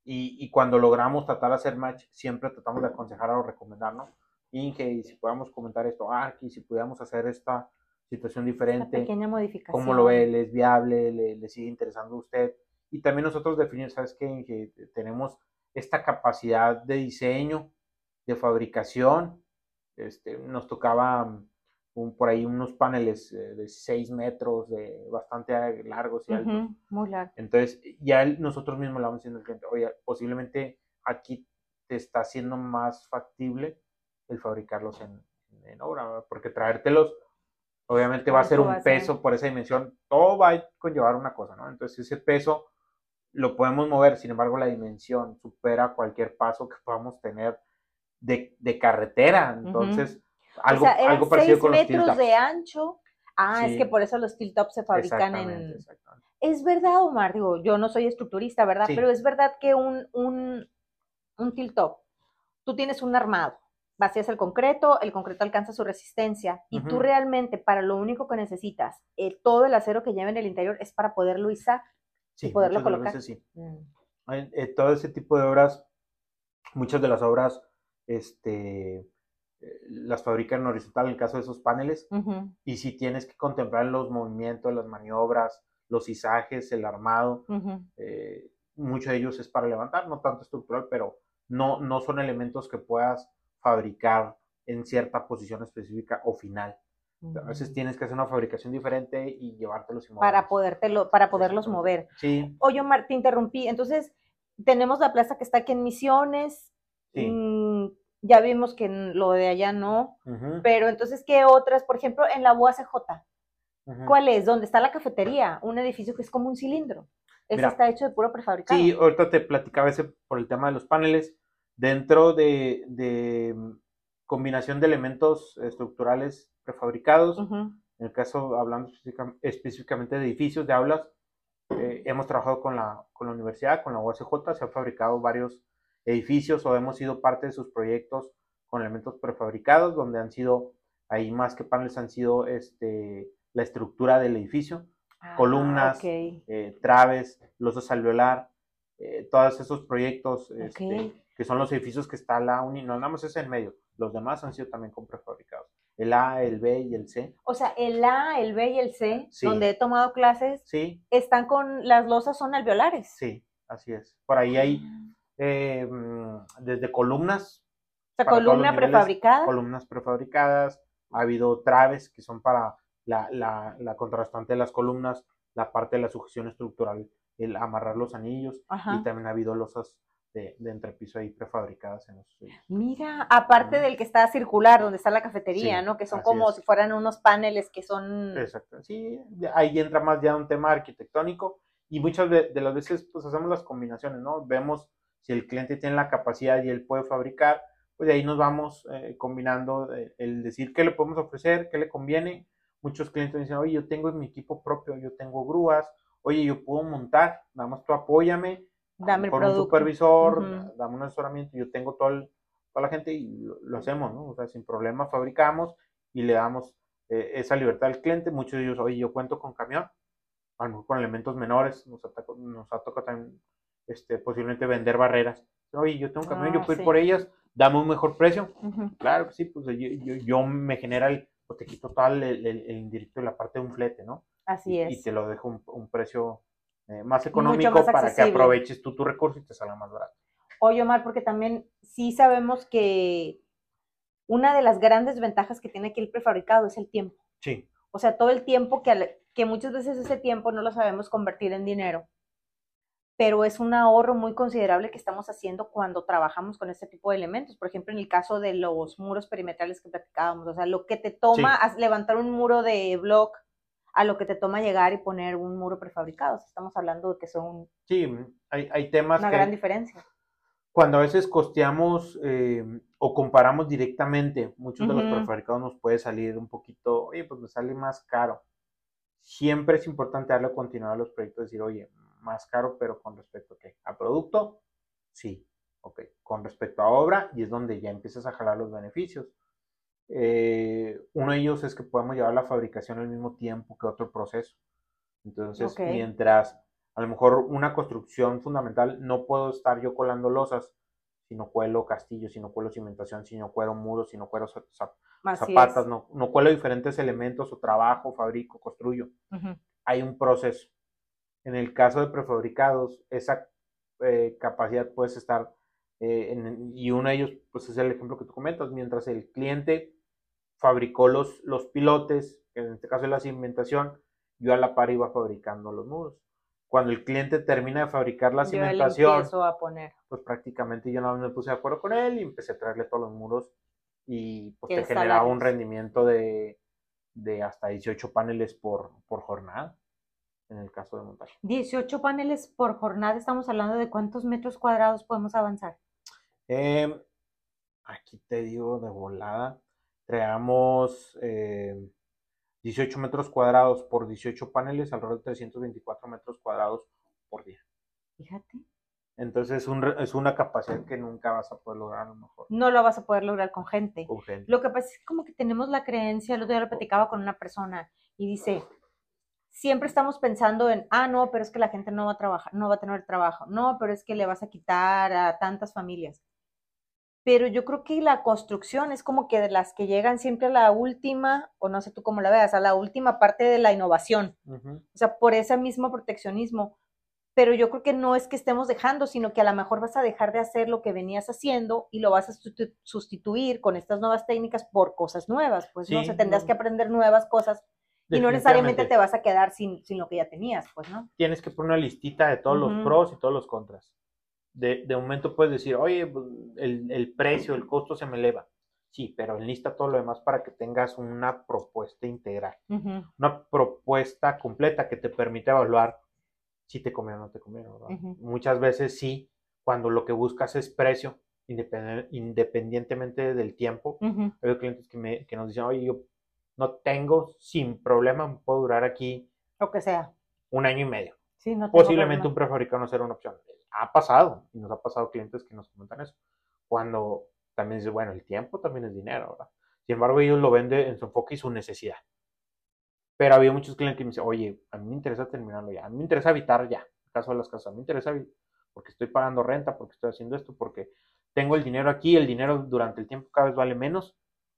y, cuando logramos tratar de hacer match, siempre tratamos de aconsejar o recomendar, ¿no? Inge, si podamos comentar esto, Arki, si pudiéramos hacer esta situación diferente. pequeña modificación. ¿Cómo lo ve? ¿Le es viable? ¿Le, sigue interesando a usted? Y también nosotros definimos, ¿sabes qué? Inge, tenemos esta capacidad de diseño, de fabricación. Este, nos tocaba por ahí unos paneles eh, de 6 metros, de bastante largos y altos. muy largos. Entonces, ya nosotros mismos le vamos diciendo al cliente, oye, posiblemente aquí te está siendo más factible el fabricarlos en, obra, porque traértelos, obviamente va a ser un peso por esa dimensión, todo va a conllevar una cosa, ¿no? Entonces, ese peso lo podemos mover, sin embargo, la dimensión supera cualquier paso que podamos tener de, carretera, entonces algo, o sea, eran algo parecido con metros de ancho. Ah, es que por eso los tilt se fabrican en. Es verdad, Omar, digo, yo no soy estructurista, ¿verdad? Pero es verdad que un, un, un tilt tú tienes un armado, vacías el concreto, el concreto alcanza su resistencia y tú realmente para lo único que necesitas, eh, todo el acero que lleva en el interior es para poderlo izar y poderlo colocar. sí. Mm. Eh, todo ese tipo de obras, muchas de las obras, este, las fabrican horizontal en el caso de esos paneles y si tienes que contemplar los movimientos, las maniobras, los izajes, el armado, eh, mucho de ellos es para levantar, no tanto estructural, pero no, no son elementos que puedas fabricar en cierta posición específica o final. A veces tienes que hacer una fabricación diferente y llevártelos y Para, podértelo, para poderlos mover. Sí. Oye, Omar, te interrumpí. Entonces, tenemos la plaza que está aquí en Misiones. Sí. Mm, ya vimos que lo de allá no, pero entonces, ¿qué otras? Por ejemplo, en la UACJ, ¿cuál es? ¿Dónde está la cafetería? Un edificio que es como un cilindro. Ese está hecho de puro prefabricado. Sí, ahorita te platicaba ese por el tema de los paneles. Dentro de, mm, combinación de elementos estructurales prefabricados, en el caso, hablando específicamente de edificios, de aulas, eh, hemos trabajado con la, con la universidad, con la UACJ, se han fabricado varios edificios o hemos sido parte de sus proyectos con elementos prefabricados, donde han sido, ahí más que paneles, han sido este, la estructura del edificio, ah, columnas, eh, traves, losas alveolar, eh, todos esos proyectos este, que son los edificios que está la uni, no nada más es en medio, Los demás han sido también con prefabricados. El A, el B y el C. O sea, el A, el B y el C, donde he tomado clases, sí. están con, las losas son alveolares. Sí, así es. Por ahí hay ah. Eh, mm, desde columnas. O sea, columna prefabricada. Columnas prefabricadas. Ha habido traves que son para la, la, la contrastante de las columnas, la parte de la sujeción estructural, el amarrar los anillos. Y también ha habido losas de, entrepiso ahí prefabricadas en los Mira, aparte del que está circular, donde está la cafetería, ¿no? Que son como si fueran unos paneles que son... Exacto, sí, ahí entra más ya un tema arquitectónico y muchas de, las veces pues hacemos las combinaciones, ¿no? Vemos si el cliente tiene la capacidad y él puede fabricar, pues de ahí nos vamos eh, combinando eh, el decir qué le podemos ofrecer, qué le conviene. Muchos clientes dicen, oye, yo tengo mi equipo propio, yo tengo grúas, oye, yo puedo montar, nada más tú apóyame, dame con un supervisor, dame un asesoramiento, yo tengo todo el, toda la gente y lo, hacemos, ¿no? O sea, sin problema fabricamos y le damos eh, esa libertad al cliente. Muchos de ellos, oye, yo cuento con camión, a lo mejor con elementos menores, nos, nos ha tocado también este, posiblemente vender barreras. Oye, yo tengo un camión, yo ah, puedo ir por ellas, dame un mejor precio. Claro que sí, pues yo, yo, me genera el, pues te quito el, el, indirecto de la parte de un flete, ¿no? Así es. Y te lo dejo un, un precio eh, más económico para que aproveches tú tu recurso y te salga más barato. Oye, Omar, porque también sí sabemos que una de las grandes ventajas que tiene aquí el prefabricado es el tiempo. Sí. O sea, todo el tiempo que, que muchas veces ese tiempo no lo sabemos convertir en dinero, pero es un ahorro muy considerable que estamos haciendo cuando trabajamos con este tipo de elementos. Por ejemplo, en el caso de los muros perimetrales que platicábamos, o sea, lo que te toma levantar un muro de block a lo que te toma llegar y poner un muro prefabricado. Estamos hablando de que son sí, hay, hay temas una gran diferencia. Cuando a veces costeamos eh, o comparamos directamente, muchos de los prefabricados nos puede salir un poquito, oye, pues me sale más caro. Siempre es importante darle continuidad a los proyectos, decir, oye, más caro, pero con respecto a qué? ¿A producto? Sí, ok. Con respecto a obra, y es donde ya empiezas a jalar los beneficios. Eh, uno de ellos es que podemos llevar la fabricación al mismo tiempo que otro proceso. Entonces, mientras a lo mejor una construcción fundamental, no puedo estar yo colando losas, si no cuelo castillos, si no cuelo cimentación, si no cuelo muros, si no cuelo zapatas, no, no, cuelo diferentes elementos o trabajo, fabrico, construyo. Hay un proceso. En el caso de prefabricados, esa eh, capacidad puede estar, eh, y uno de ellos, pues es el ejemplo que tú comentas, mientras el cliente fabricó los, los pilotes, que en este caso es la cimentación, yo a la par iba fabricando los muros. Cuando el cliente termina de fabricar la cimentación, a poner. pues prácticamente yo no me puse de acuerdo con él y empecé a traerle todos los muros y pues te generaba un rendimiento de, de, hasta 18 paneles por, por jornada en el caso de montaje. 18 paneles por jornada, estamos hablando de cuántos metros cuadrados podemos avanzar. Em, aquí te digo de volada, Creamos 18 eh, metros cuadrados por 18 paneles, alrededor de 324 metros cuadrados por día. Fíjate. Entonces es, una capacidad que nunca vas a poder lograr a lo mejor. No lo vas a poder lograr con gente. Con gente. Lo que pasa es como que tenemos la creencia, el otro día lo platicaba con una persona y dice, siempre estamos pensando en, ah, no, pero es que la gente no va a trabajar, no va a tener trabajo, no, pero es que le vas a quitar a tantas familias pero yo creo que la construcción es como que de las que llegan siempre a la última, o no sé tú cómo la veas, a la última parte de la innovación. O sea, por ese mismo proteccionismo. Pero yo creo que no es que estemos dejando, sino que a lo mejor vas a dejar de hacer lo que venías haciendo y lo vas a sustituir con estas nuevas técnicas por cosas nuevas. Pues no, o sea, tendrás que aprender nuevas cosas y no necesariamente te vas a quedar sin, sin, lo que ya tenías, pues, ¿no? Tienes que poner una listita de todos los pros y todos los contras de, de momento puedes decir, oye, pues, el, el, precio, el costo se me eleva. Sí, pero enlista todo lo demás para que tengas una propuesta integral, una propuesta completa que te permite evaluar si te conviene o no te conviene. Muchas veces sí, cuando lo que buscas es precio, independientemente del tiempo. Hay clientes que, me, que nos dicen, oye, yo no tengo sin problema, puedo durar aquí. Lo que sea. Un año y medio. Posiblemente un prefabricado no será una opción ha pasado, y nos ha pasado clientes que nos comentan eso, cuando también dice, bueno, el tiempo también es dinero, ¿verdad? Sin embargo, ellos lo venden en su enfoque y su necesidad. Pero había muchos clientes que me dicen, oye, a mí me interesa terminarlo ya, a mí me interesa habitar ya, en caso de las casas, a mí me interesa porque estoy pagando renta, porque estoy haciendo esto, porque tengo el dinero aquí, el dinero durante el tiempo cada vez vale menos,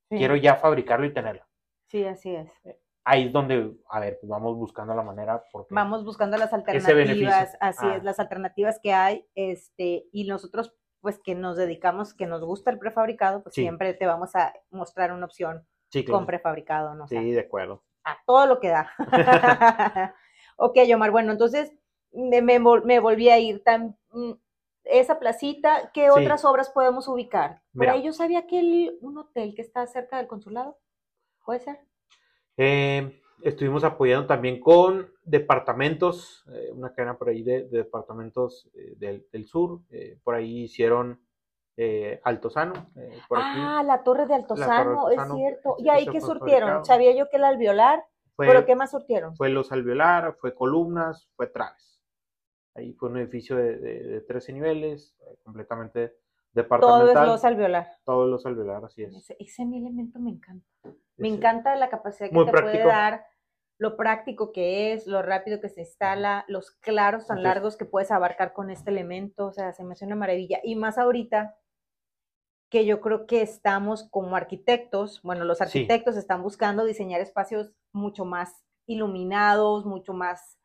quiero ya fabricarlo y tenerlo. Sí, así es. Eh, ahí es donde, a ver, pues vamos buscando la manera. Porque vamos buscando las alternativas, así es, ah. las alternativas que hay, este, y nosotros, pues que nos dedicamos, que nos gusta el prefabricado, pues siempre te vamos a mostrar una opción con prefabricado, ¿no? sí, de acuerdo. A todo lo que da. ok, Omar, bueno, entonces me, me, volví a ir tan mm, esa placita, ¿qué otras obras podemos ubicar? Por ahí yo sabía que el, un hotel que está cerca del consulado, ¿puede ser? Eh, estuvimos apoyando también con departamentos, eh, una cadena por ahí de, departamentos eh, del, sur, por ahí hicieron Altozano. ah, la torre de Altozano, es cierto. ¿Y ahí qué surtieron? Sabía yo que el alveolar, pero ¿qué más surtieron? Fue los alveolar, fue columnas, fue traves. Ahí fue un edificio de, 13 niveles, completamente departamental. Todos los alveolar. Todos los alveolar, así es. Ese, ese elemento me encanta. Me encanta la capacidad que te puede dar, lo práctico que es, lo rápido que se instala, los claros tan largos que puedes abarcar con este elemento. O sea, se me hace una maravilla. Y más ahorita que yo creo que estamos como arquitectos, bueno, los arquitectos están buscando diseñar espacios mucho más iluminados, mucho más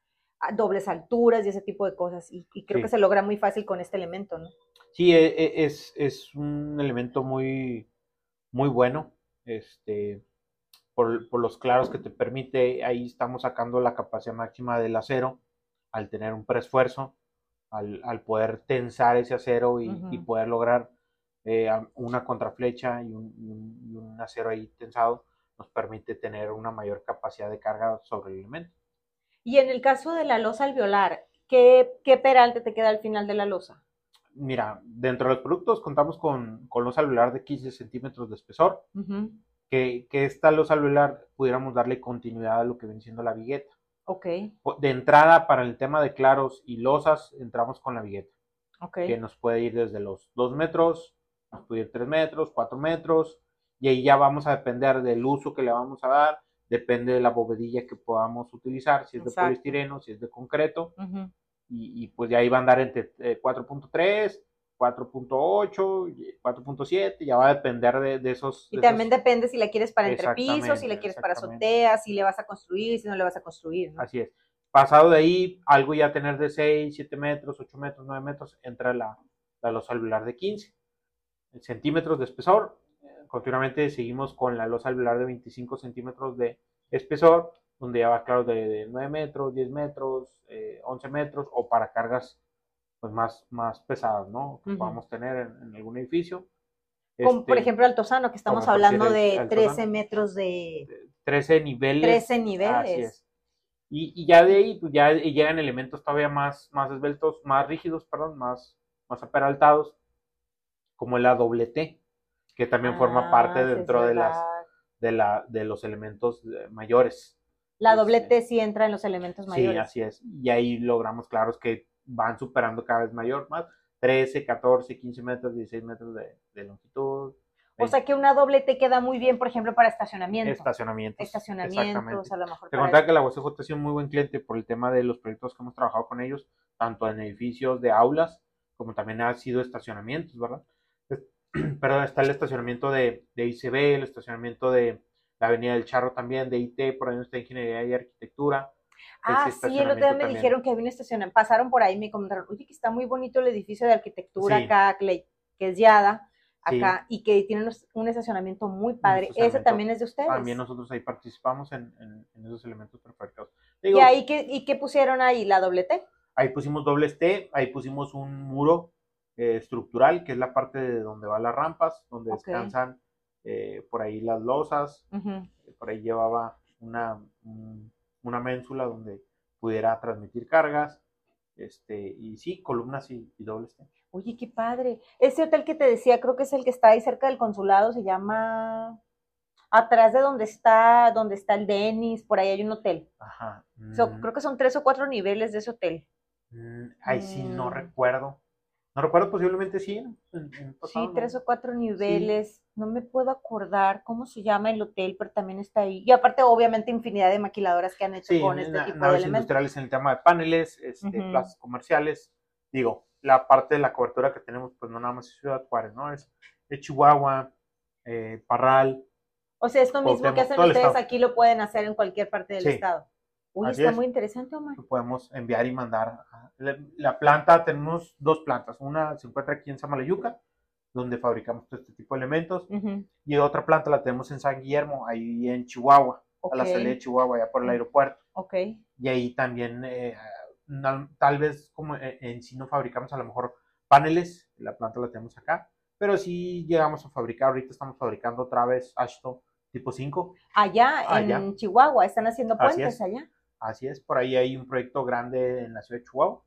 dobles alturas y ese tipo de cosas. Y, creo que se logra muy fácil con este elemento, ¿no? Sí, e, e, es, es un elemento muy, muy bueno, este, por, por, los claros que te permite. Ahí estamos sacando la capacidad máxima del acero al tener un preesfuerzo, al, al poder tensar ese acero y, y poder lograr eh, una contraflecha y un, y un acero ahí tensado, nos permite tener una mayor capacidad de carga sobre el elemento. Y en el caso de la losa alveolar, ¿qué, qué peralte te queda al final de la losa? Mira, dentro de los productos contamos con, con losa alveolar de 15 centímetros de espesor, que, que, esta losa alveolar pudiéramos darle continuidad a lo que viene siendo la vigueta. Ok. De entrada, para el tema de claros y losas, entramos con la vigueta. Ok. Que nos puede ir desde los 2 metros, nos puede ir 3 metros, 4 metros, y ahí ya vamos a depender del uso que le vamos a dar depende de la bovedilla que podamos utilizar, si es de poliestireno, si es de concreto, y, pues de ahí va a andar entre 4.3, 4.8, 4.7, ya va a depender de, esos. Y también depende si la quieres para entrepisos, si la quieres para azotea, si le vas a construir, si no le vas a construir. Así es. Pasado de ahí, algo ya tener de 6, 7 metros, 8 metros, 9 metros, entra la, la losa alveolar de 15 centímetros de espesor, continuamente seguimos con la losa alveolar de 25 centímetros de espesor, donde ya va claro de, 9 metros, 10 metros, 11 eh, metros, o para cargas pues más, más pesadas, ¿no? Que podamos tener en, algún edificio. Como por este, ejemplo Altozano, que estamos hablando de 13 metros de... 13 niveles. 13 niveles. Y, y, ya de ahí pues ya llegan elementos todavía más, más esbeltos, más rígidos, perdón, más, más aperaltados, como la doble T que también forma parte ah, dentro de las de, la, de los elementos eh, mayores. La doble T sí entra en los elementos mayores. Sí, así es. Y ahí logramos, claros, que van superando cada vez mayor, más 13, 14, 15 metros, 16 metros de, longitud. O sea que una doble T queda muy bien, por ejemplo, para estacionamiento. Estacionamientos. Estacionamientos, a lo mejor. Te contaba que la UCJ ha sido un muy buen cliente por el tema de los proyectos que hemos trabajado con ellos, tanto en edificios de aulas, como también ha sido estacionamientos, ¿verdad? perdón, está el estacionamiento de, de, ICB, el estacionamiento de la Avenida del Charro también, de IT, por ahí está Ingeniería y Arquitectura. Ah, sí, el otro día me dijeron que había un estacionamiento, pasaron por ahí y me comentaron, oye, que está muy bonito el edificio de arquitectura acá, que es Yada, acá, y que tiene un estacionamiento muy padre. ¿Ese también es de ustedes? También nosotros ahí participamos en, esos elementos perfectos. ¿Y ahí qué, y qué pusieron ahí? ¿La doble T? Ahí pusimos doble T, ahí pusimos un muro eh, estructural, que es la parte de donde van las rampas, donde descansan eh, por ahí las losas, por ahí llevaba una, una ménsula donde pudiera transmitir cargas, este, y sí, columnas y, dobles. Oye, qué padre. Ese hotel que te decía, creo que es el que está ahí cerca del consulado, se llama atrás de donde está, donde está el Denis, por ahí hay un hotel. Ajá. Mm. creo que son tres o cuatro niveles de ese hotel. Mm, ahí sí no mm. recuerdo. No recuerdo, posiblemente sí. sí, tres o cuatro niveles. No me puedo acordar cómo se llama el hotel, pero también está ahí. Y aparte, obviamente, infinidad de maquiladoras que han hecho con este tipo de elementos. industriales en el tema de paneles, este, plazas comerciales. Digo, la parte de la cobertura que tenemos, pues no nada más es Ciudad Juárez, ¿no? Es, de Chihuahua, eh, Parral. O sea, esto mismo que hacen ustedes aquí lo pueden hacer en cualquier parte del estado. Uy, está muy interesante, Omar. Podemos enviar y mandar. La, planta, tenemos dos plantas. Una se encuentra aquí en Samalayuca, donde fabricamos todo este tipo de elementos. Y otra planta la tenemos en San Guillermo, ahí en Chihuahua, a la salida de Chihuahua, allá por el aeropuerto. Ok. Y ahí también, eh, tal vez como en, sí no fabricamos a lo mejor paneles, la planta la tenemos acá, pero sí llegamos a fabricar, ahorita estamos fabricando otra vez Ashton tipo 5. Allá, en Chihuahua, están haciendo puentes allá. Así es, por ahí hay un proyecto grande en la ciudad de Chihuahua,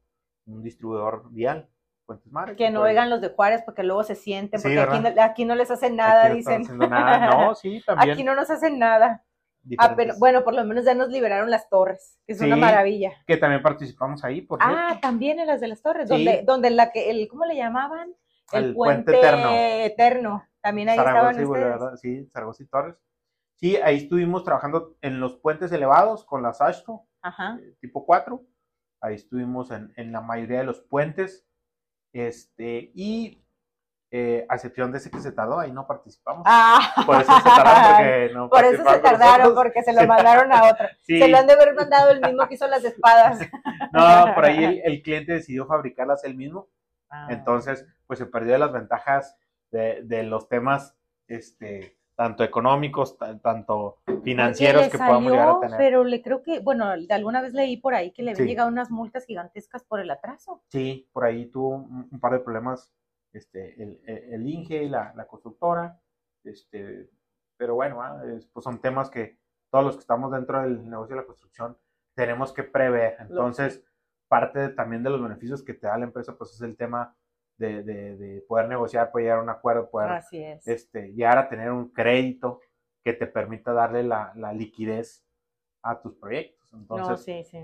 un distribuidor vial, Puentes Mares. Que no oigan los de Juárez porque luego se sienten, porque aquí, no, les hacen nada, dicen. Nada. No, sí, también. Aquí no nos hacen nada. Ah, pero, bueno, por lo menos ya nos liberaron las torres, que es una maravilla. Que también participamos ahí, por Ah, también en las de las torres, donde, donde la que, el, ¿cómo le llamaban? El, puente, eterno. eterno. También ahí estaban ustedes. Sí, Zaragoza y Torres. Sí, ahí estuvimos trabajando en los puentes elevados con las Ashto, eh, tipo 4. Ahí estuvimos en, en, la mayoría de los puentes. Este, y eh, a excepción de ese que se tardó, ahí no participamos. Ah. Por eso se tardaron porque no Por eso se tardaron, porque se lo mandaron a otro. Se lo han de haber mandado el mismo que hizo las espadas. No, por ahí el, cliente decidió fabricarlas él mismo. Ah. Entonces, pues se perdió las ventajas de, de los temas este, tanto económicos, tanto financieros que podamos llegar a tener. Pero le creo que, bueno, alguna vez leí por ahí que le habían llegado unas multas gigantescas por el atraso. Sí, por ahí tuvo un, par de problemas este, el, el, Inge y la, la, constructora, este, pero bueno, ah, pues son temas que todos los que estamos dentro del negocio de la construcción tenemos que prever. Entonces, parte también de los beneficios que te da la empresa, pues es el tema de, de, poder negociar, poder llegar a un acuerdo, poder Este, llegar a tener un crédito que te permita darle la, la liquidez a tus proyectos. Entonces, no, sí, sí.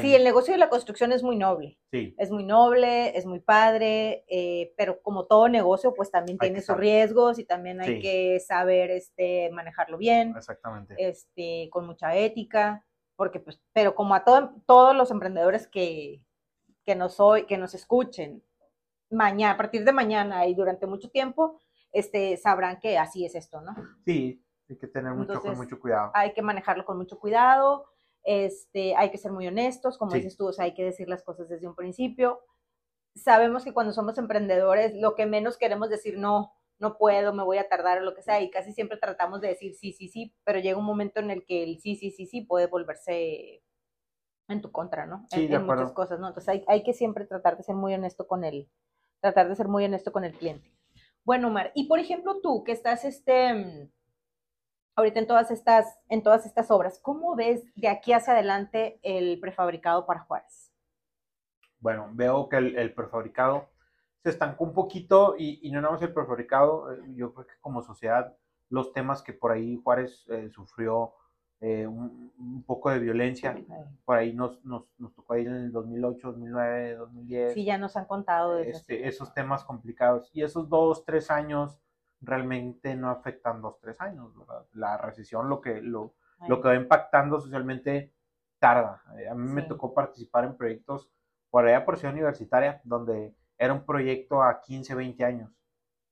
Sí, el negocio de la construcción es muy noble. Sí. Es muy noble, es muy padre, eh, pero como todo negocio, pues también tiene sus riesgos y también hay que saber este, manejarlo bien. Exactamente. Este, con mucha ética, porque pues, pero como a todos los emprendedores que, que nos, hoy, que nos escuchen, mañana, a partir de mañana y durante mucho tiempo, este, sabrán que así es esto, ¿no? Sí, hay que tener mucho, con mucho cuidado. Hay que manejarlo con mucho cuidado, este, hay que ser muy honestos, como dices tú, hay que decir las cosas desde un principio. Sabemos que cuando somos emprendedores, lo que menos queremos decir no, no puedo, me voy a tardar o lo que sea, y casi siempre tratamos de decir sí, sí, sí, pero llega un momento en el que el sí, sí, sí, sí puede volverse en tu contra, ¿no? Sí, en, muchas cosas, ¿no? Entonces hay, hay que siempre tratar de ser muy honesto con él tratar de ser muy honesto con el cliente. Bueno, Omar, y por ejemplo tú que estás este, ahorita en todas estas, en todas estas obras, ¿cómo ves de aquí hacia adelante el prefabricado para Juárez? Bueno, veo que el, prefabricado se estancó un poquito y, no nada más el prefabricado, eh, yo creo que como sociedad los temas que por ahí Juárez eh, sufrió eh, un, poco de violencia. Por ahí nos, nos, nos, tocó ir en el 2008, 2009, 2010. Sí, ya nos han contado de este, esos temas complicados. Y esos dos, tres años realmente no afectan dos, tres años. La recesión, lo que, lo, lo que va impactando socialmente, tarda. Eh, a mí me tocó participar en proyectos por allá por Ciudad Universitaria, donde era un proyecto a 15, 20 años.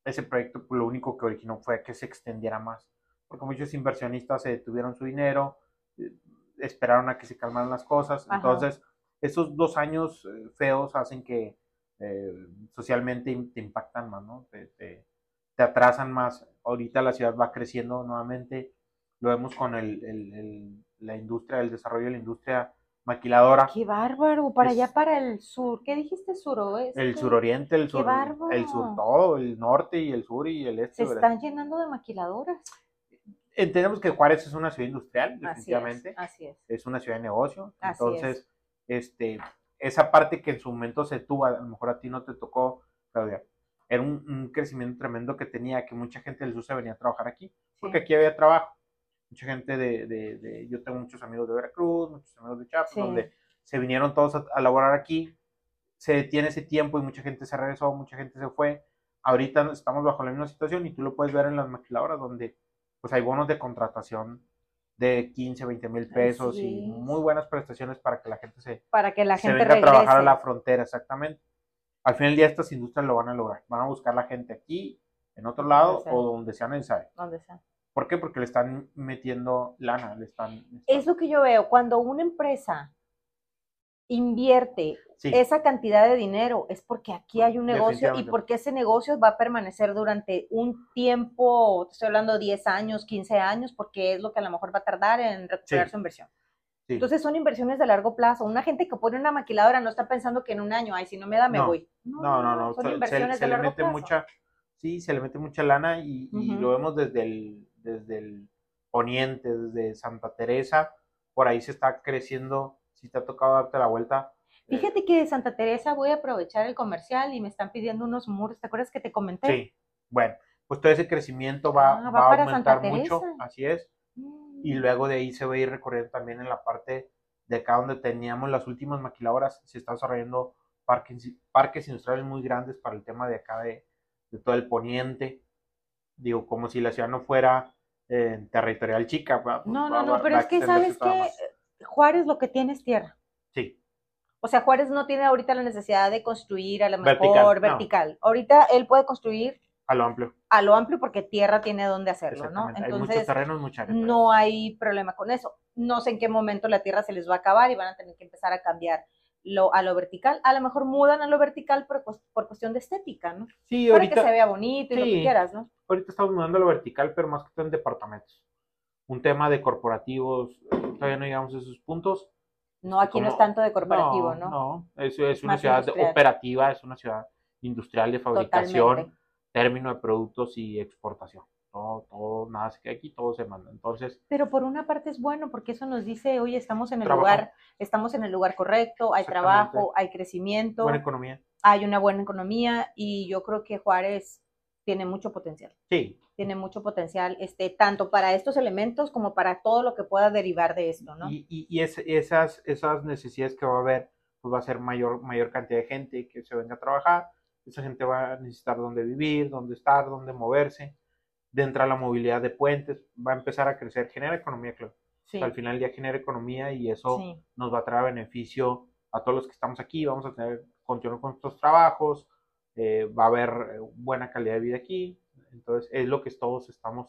Ese proyecto pues, lo único que originó fue que se extendiera más porque muchos inversionistas se detuvieron su dinero, eh, esperaron a que se calmaran las cosas. Entonces, esos dos años eh, feos hacen que eh, socialmente te impactan más, ¿no? Te, te, atrasan más. Ahorita la ciudad va creciendo nuevamente. Lo vemos con el, el, la industria, el desarrollo de la industria maquiladora. Qué bárbaro, para allá para el sur, ¿qué dijiste suroeste? El suroriente, el sur, el sur todo, el norte y el sur y el este. Se están llenando de maquiladoras entendemos que Juárez es una ciudad industrial, definitivamente. Así es. es. una ciudad de negocio. entonces, este, esa parte que en su momento se tuvo, a lo mejor a ti no te tocó, Claudia, era un, crecimiento tremendo que tenía, que mucha gente del sur se venía a trabajar aquí, porque aquí había trabajo. Mucha gente de, de, de, yo tengo muchos amigos de Veracruz, muchos amigos de Chiapas, donde se vinieron todos a, a laborar aquí, se detiene ese tiempo y mucha gente se regresó, mucha gente se fue. Ahorita estamos bajo la misma situación y tú lo puedes ver en las maquiladoras donde pues hay bonos de contratación de 15, 20 mil pesos y muy buenas prestaciones para que la gente se, para que la gente venga a trabajar a la frontera, exactamente. al final del día estas industrias lo van a lograr. Van a buscar la gente aquí, en otro lado o donde sea necesario. Donde sea. ¿Por qué? Porque le están metiendo lana, le están... Es lo que yo veo. Cuando una empresa invierte esa cantidad de dinero es porque aquí hay un negocio y porque ese negocio va a permanecer durante un tiempo, estoy hablando 10 años, 15 años, porque es lo que a lo mejor va a tardar en recuperar su inversión. Entonces son inversiones de largo plazo. Una gente que pone una maquiladora no está pensando que en un año, ay, si no me da, me voy. No, no, no. Son inversiones de le largo mete plazo. mucha, sí, se le mete mucha lana y, lo vemos desde el, desde el poniente, desde Santa Teresa, por ahí se está creciendo si te ha tocado darte la vuelta. Eh, Fíjate que de Santa Teresa voy a aprovechar el comercial y me están pidiendo unos muros. ¿Te acuerdas que te comenté? Sí. Bueno, pues todo ese crecimiento va, ah, va, a aumentar mucho. Así es. Mm. Y luego de ahí se va a ir recorriendo también en la parte de acá donde teníamos las últimas maquiladoras. Se está desarrollando parques, parques industriales muy grandes para el tema de acá de, de todo el poniente. Digo, como si la ciudad no fuera eh, territorial chica. no, no, no, pero es que sabes que Juárez lo que tiene es tierra. Sí. O sea, Juárez no tiene ahorita la necesidad de construir a lo mejor vertical. Ahorita él puede construir a lo amplio. A lo amplio porque tierra tiene donde hacerlo, ¿no? Entonces, hay muchos terrenos, mucha No hay problema con eso. No sé en qué momento la tierra se les va a acabar y van a tener que empezar a cambiar lo, a lo vertical. A lo mejor mudan a lo vertical por, por cuestión de estética, ¿no? Sí, Para que se vea bonito y lo que quieras, ¿no? Ahorita estamos mudando a lo vertical, pero más que todo en departamentos un tema de corporativos, todavía no llegamos a esos puntos. No, aquí no es tanto de corporativo, ¿no? No, es, es una ciudad operativa, es una ciudad industrial de fabricación, término de productos y exportación. Todo, todo, nada se queda aquí, todo se manda. Entonces. Pero por una parte es bueno, porque eso nos dice, oye, estamos en el lugar, estamos en el lugar correcto, hay trabajo, hay crecimiento. Buena economía. Hay una buena economía y yo creo que Juárez tiene mucho potencial. Sí, tiene mucho potencial, este, tanto para estos elementos como para todo lo que pueda derivar de esto, ¿no? Y, y, esas, esas necesidades que va a haber, pues va a ser mayor, mayor cantidad de gente que se venga a trabajar, esa gente va a necesitar dónde vivir, dónde estar, dónde moverse, de entrar la movilidad de puentes, va a empezar a crecer, genera economía, claro. al final ya genera economía y eso nos va a traer beneficio a todos los que estamos aquí, vamos a tener, continuar con nuestros trabajos, eh, va a haber eh, buena calidad de vida aquí, entonces, es lo que todos estamos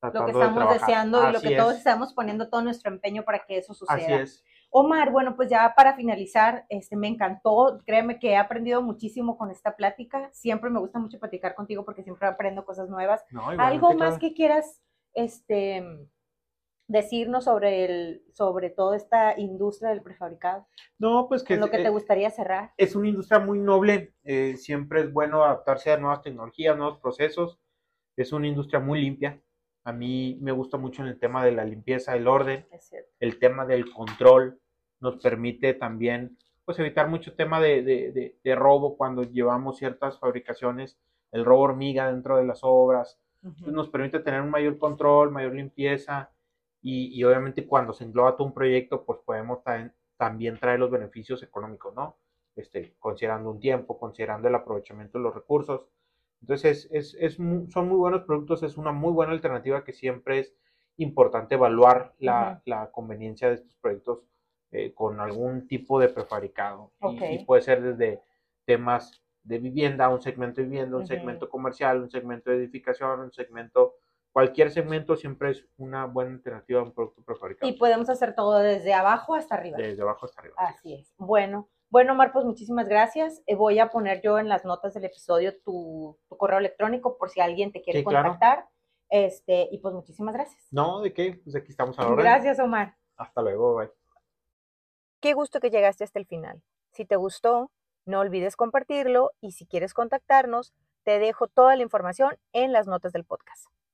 tratando Lo que estamos deseando y lo que todos estamos poniendo todo nuestro empeño para que eso suceda. Así es. Omar, bueno, pues ya para finalizar, este, me encantó, créeme que he aprendido muchísimo con esta plática. Siempre me gusta mucho platicar contigo porque siempre aprendo cosas nuevas. Algo más que quieras este, decirnos sobre el, sobre toda esta industria del prefabricado? No, pues que lo que te gustaría cerrar. Es una industria muy noble. Eh, siempre es bueno adaptarse a nuevas tecnologías, nuevos procesos es una industria muy limpia. A mí me gusta mucho en el tema de la limpieza, el orden, el tema del control. Nos permite también pues evitar mucho tema de, robo cuando llevamos ciertas fabricaciones, el robo hormiga dentro de las obras. nos permite tener un mayor control, mayor limpieza y, obviamente cuando se engloba todo un proyecto pues podemos también traer los beneficios económicos, ¿no? Este, considerando un tiempo, considerando el aprovechamiento de los recursos. Entonces, es, es, son muy buenos productos, es una muy buena alternativa que siempre es importante evaluar la, la conveniencia de estos proyectos eh, con algún tipo de prefabricado. Y, puede ser desde temas de vivienda, un segmento de vivienda, un segmento comercial, un segmento de edificación, un segmento, cualquier segmento siempre es una buena alternativa a un producto prefabricado. Y podemos hacer todo desde abajo hasta arriba. Desde abajo hasta arriba. Así es. Bueno, bueno, Mar, pues muchísimas gracias. Eh, voy a poner yo en las notas del episodio tu, correo electrónico por si alguien te quiere contactar. Este, y pues muchísimas gracias. No, ¿de qué? Pues aquí estamos ahora. Gracias, Omar. Hasta luego, bye. Qué gusto que llegaste hasta el final. Si te gustó, no olvides compartirlo y si quieres contactarnos, te dejo toda la información en las notas del podcast.